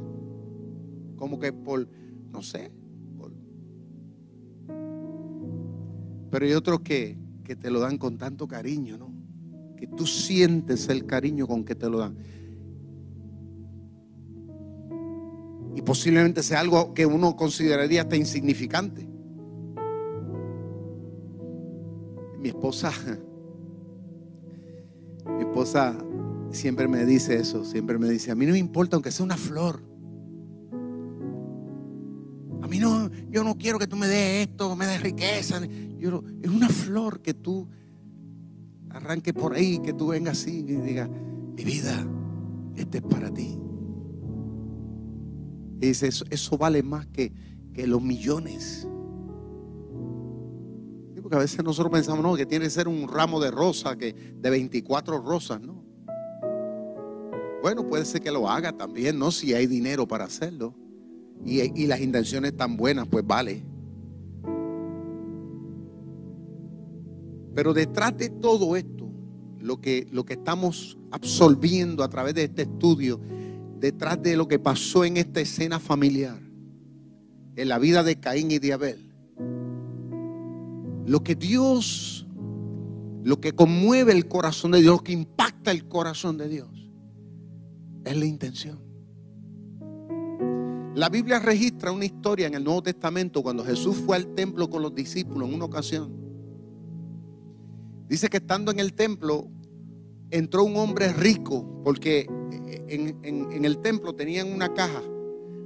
Como que por, no sé. Pero hay otros que, que te lo dan con tanto cariño, ¿no? Que tú sientes el cariño con que te lo dan. Y posiblemente sea algo que uno consideraría hasta insignificante. Mi esposa mi esposa siempre me dice eso, siempre me dice, a mí no me importa aunque sea una flor. A mí no, yo no quiero que tú me des esto, me des riqueza. Yo, es una flor que tú arranques por ahí, que tú vengas así y digas, mi vida, este es para ti. Y dice, eso, eso vale más que, que los millones que a veces nosotros pensamos, no, que tiene que ser un ramo de rosa, que de 24 rosas, ¿no? Bueno, puede ser que lo haga también, ¿no? Si hay dinero para hacerlo. Y, y las intenciones tan buenas, pues vale. Pero detrás de todo esto, lo que, lo que estamos absorbiendo a través de este estudio, detrás de lo que pasó en esta escena familiar, en la vida de Caín y de Abel, lo que Dios, lo que conmueve el corazón de Dios, lo que impacta el corazón de Dios, es la intención. La Biblia registra una historia en el Nuevo Testamento cuando Jesús fue al templo con los discípulos en una ocasión. Dice que estando en el templo entró un hombre rico porque en, el templo tenían una caja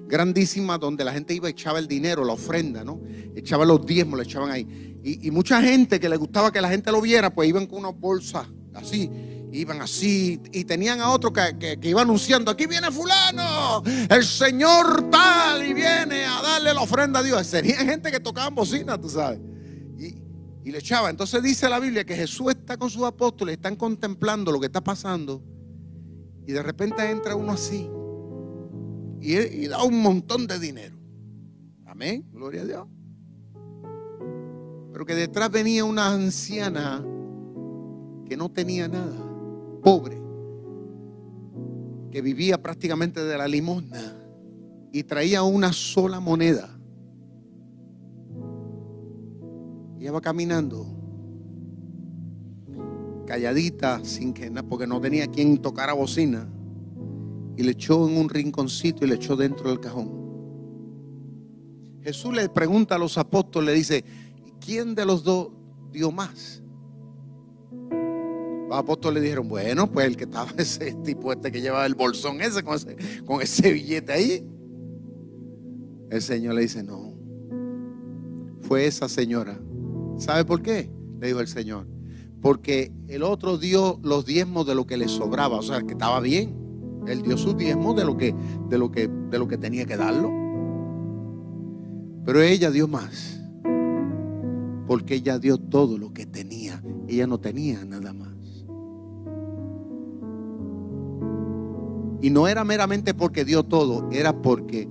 grandísima donde la gente iba y echaba el dinero, la ofrenda, ¿no? Echaba los diezmos, le echaban ahí. Y, mucha gente que le gustaba que la gente lo viera, pues iban con una bolsa así, iban así y tenían a otro que, iba anunciando, aquí viene fulano, el Señor tal y viene a darle la ofrenda a Dios. Serían gente que tocaban bocina, tú sabes. Y, y le echaba. Entonces dice la Biblia que Jesús está con sus apóstoles, están contemplando lo que está pasando. Y de repente entra uno así y, da un montón de dinero. Amén, gloria a Dios. Pero que detrás venía una anciana que no tenía nada, pobre, que vivía prácticamente de la limosna y traía una sola moneda. Ella va caminando calladita, sin que nada, porque no tenía quien tocara bocina. Y le echó en un rinconcito y le echó dentro del cajón. Jesús le pregunta a los apóstoles, le dice, ¿quién de los dos dio más? Los apóstoles le dijeron, bueno, pues el que estaba ese tipo este que llevaba el bolsón ese con ese, con ese billete ahí. El Señor le dice, no, fue esa señora. ¿Sabe por qué? Le dijo el Señor porque el otro dio los diezmos de lo que le sobraba, o sea, que estaba bien. Él dio sus diezmos de lo que, de lo que, de lo que tenía que darlo. Pero ella dio más, porque ella dio todo lo que tenía. Ella no tenía nada más. Y no era meramente porque dio todo, era porque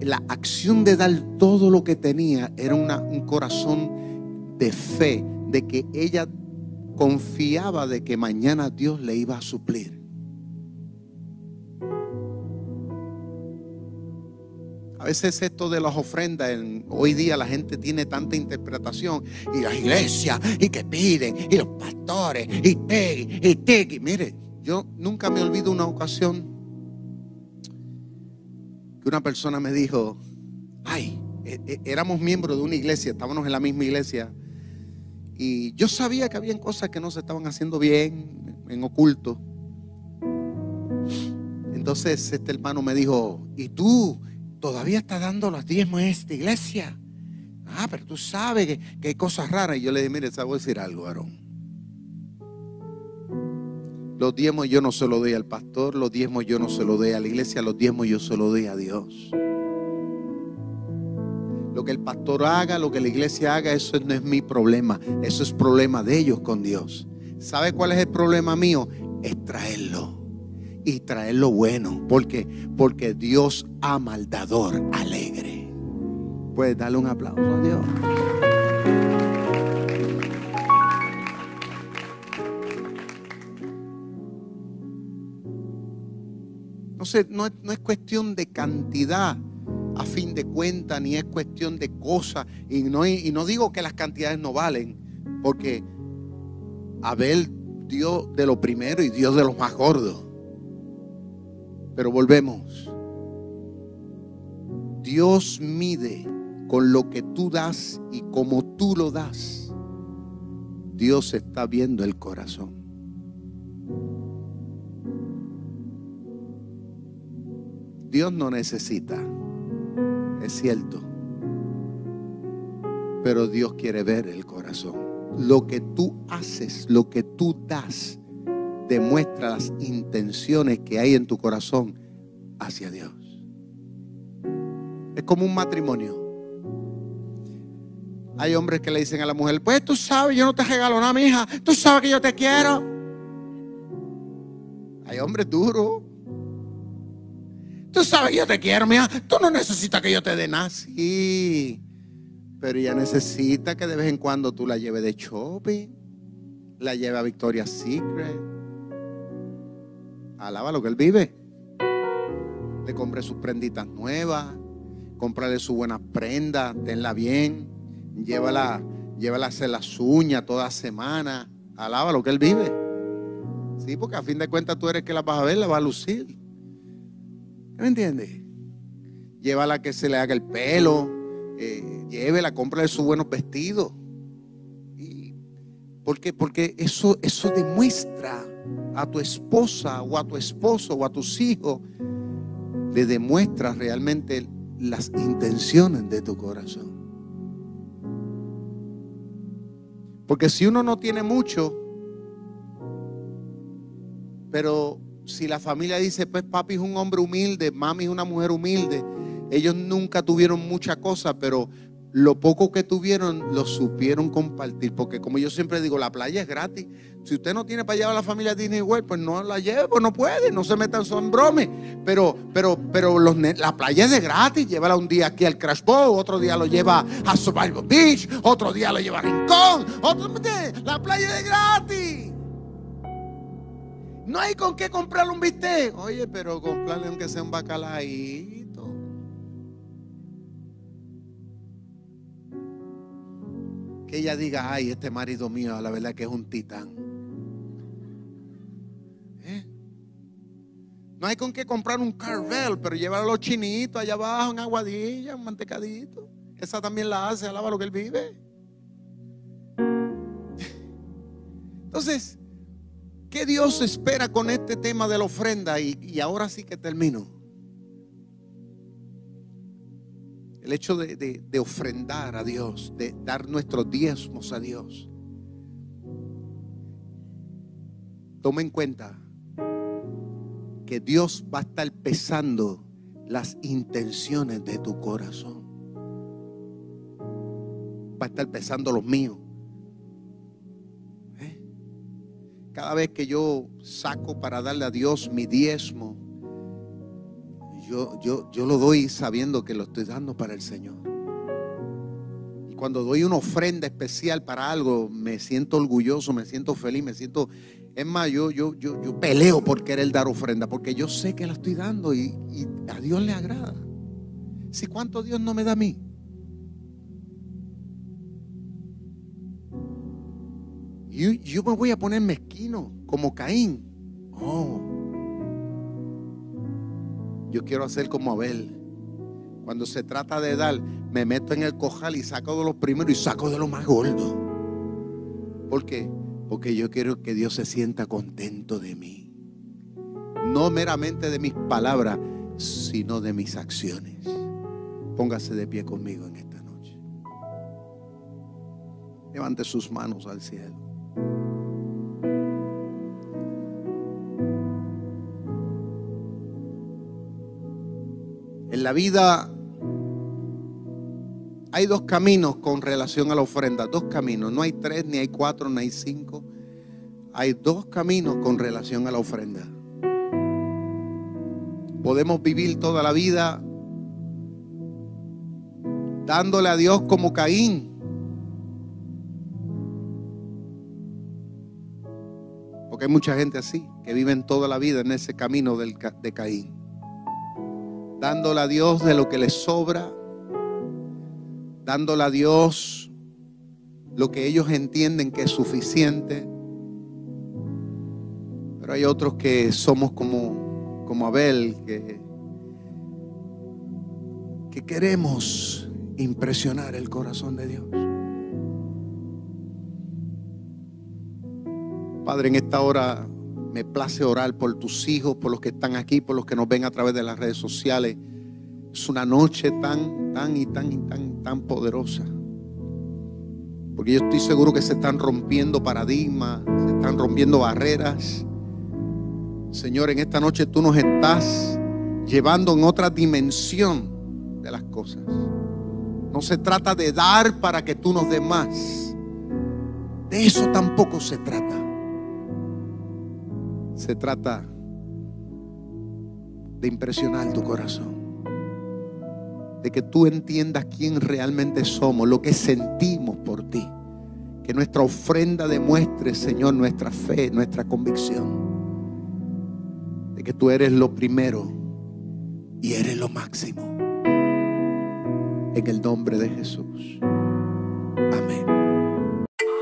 la acción de dar todo lo que tenía era un corazón de fe, de que ella confiaba de que mañana Dios le iba a suplir. A veces esto de las ofrendas, hoy día la gente tiene tanta interpretación y las iglesias y que piden y los pastores y tegui y tegui. Mire, yo nunca me olvido una ocasión que una persona me dijo, ay, e, e, éramos miembros de una iglesia, estábamos en la misma iglesia y yo sabía que habían cosas que no se estaban haciendo bien, en oculto. Entonces este hermano me dijo, ¿y tú todavía estás dando los diezmos en esta iglesia? Ah, pero tú sabes que, hay cosas raras. Y yo le dije, mire, ¿sabes decir algo, Aarón? Los diezmos yo no se los doy al pastor, los diezmos yo no se los doy a la iglesia, los diezmos yo se los doy a Dios. Lo que el pastor haga, lo que la iglesia haga, eso no es mi problema. Eso es problema de ellos con Dios. ¿Sabe cuál es el problema mío? Es traerlo. Y traerlo bueno. porque Porque Dios ama al dador alegre. Puedes darle un aplauso a Dios. No, sé, no, es cuestión de cantidad a fin de cuenta, ni es cuestión de cosas. Y no, y no digo que las cantidades no valen, porque Abel dio de lo primero y Dios de lo más gordo. Pero volvemos. Dios mide con lo que tú das y como tú lo das. Dios está viendo el corazón. Dios no necesita es cierto. Pero Dios quiere ver el corazón. Lo que tú haces, lo que tú das, demuestra las intenciones que hay en tu corazón hacia Dios. Es como un matrimonio. Hay hombres que le dicen a la mujer, pues tú sabes, yo no te regalo nada, mi hija, tú sabes que yo te quiero. Hay hombres duros Tú sabes que yo te quiero, mía. Tú no necesitas que yo te dé nada. Sí. Pero ella necesita que de vez en cuando tú la lleves de shopping. La lleves a Victoria's Secret. Alaba lo que él vive. Le compre sus prenditas nuevas. Cómprale su buena prenda. Tenla bien. Llévala, llévala a hacer las uñas toda semana. Alaba lo que él vive. Sí, porque a fin de cuentas tú eres que la vas a ver, la vas a lucir. ¿Me entiendes? llévala que se le haga el pelo, eh, llévela, cómprale sus buenos vestidos. ¿Por qué? Porque eso, eso demuestra a tu esposa o a tu esposo o a tus hijos, le demuestra realmente las intenciones de tu corazón. Porque si uno no tiene mucho, pero si la familia dice, pues papi es un hombre humilde, mami es una mujer humilde, ellos nunca tuvieron mucha cosa, pero lo poco que tuvieron lo supieron compartir. Porque como yo siempre digo, la playa es gratis. Si usted no tiene para llevar a la familia Disney World, pues no la lleve, pues no puede, no se metan son bromes. Pero, pero, pero la playa es de gratis. Llévala un día aquí al Crash Bowl, otro día lo lleva a Survival Beach, otro día lo lleva a Rincón, otro, la playa es de gratis. No hay con qué comprarle un bistec. Oye, pero comprarle aunque sea un bacalaíto. Que ella diga, ay, este marido mío, la verdad que es un titán. ¿Eh? No hay con qué comprar un carvel, pero llevar a los chinitos allá abajo en aguadilla, un mantecadito. Esa también la hace, alaba lo que él vive. Entonces, ¿Qué Dios espera con este tema de la ofrenda? Y, ahora sí que termino. El hecho de, de, ofrendar a Dios, de dar nuestros diezmos a Dios. Toma en cuenta que Dios va a estar pesando las intenciones de tu corazón. Va a estar pesando los míos. Cada vez que yo saco para darle a Dios mi diezmo, yo, yo, yo lo doy sabiendo que lo estoy dando para el Señor. Y cuando doy una ofrenda especial para algo, me siento orgulloso, me siento feliz, me siento... Es más, yo, yo, yo, yo peleo por querer dar ofrenda, porque yo sé que la estoy dando y, a Dios le agrada. Si cuánto Dios no me da a mí. Yo, yo me voy a poner mezquino como Caín. Oh. Yo quiero hacer como Abel. Cuando se trata de dar, me meto en el cojal y saco de los primeros y saco de los más gordos. ¿Por qué? Porque yo quiero que Dios se sienta contento de mí. No meramente de mis palabras, sino de mis acciones. Póngase de pie conmigo en esta noche. Levante sus manos al cielo. La vida hay dos caminos con relación a la ofrenda, dos caminos, no hay tres, ni hay cuatro, ni hay cinco. Hay dos caminos con relación a la ofrenda. Podemos vivir toda la vida dándole a Dios como Caín Porque hay mucha gente así, que viven toda la vida en ese camino de Caín. Dándole a Dios de lo que les sobra, dándole a Dios lo que ellos entienden que es suficiente. Pero hay otros que somos como, como Abel, que, que queremos impresionar el corazón de Dios. Padre, en esta hora me place orar por tus hijos, por los que están aquí, por los que nos ven a través de las redes sociales. Es una noche tan, tan y tan y tan, tan poderosa. Porque yo estoy seguro que se están rompiendo paradigmas, se están rompiendo barreras. Señor, en esta noche tú nos estás llevando en otra dimensión de las cosas. No se trata de dar para que tú nos des más. De eso tampoco se trata. Se trata de impresionar tu corazón. De que tú entiendas quién realmente somos, lo que sentimos por ti. Que nuestra ofrenda demuestre, Señor, nuestra fe, nuestra convicción. De que tú eres lo primero y eres lo máximo. En el nombre de Jesús. Amén.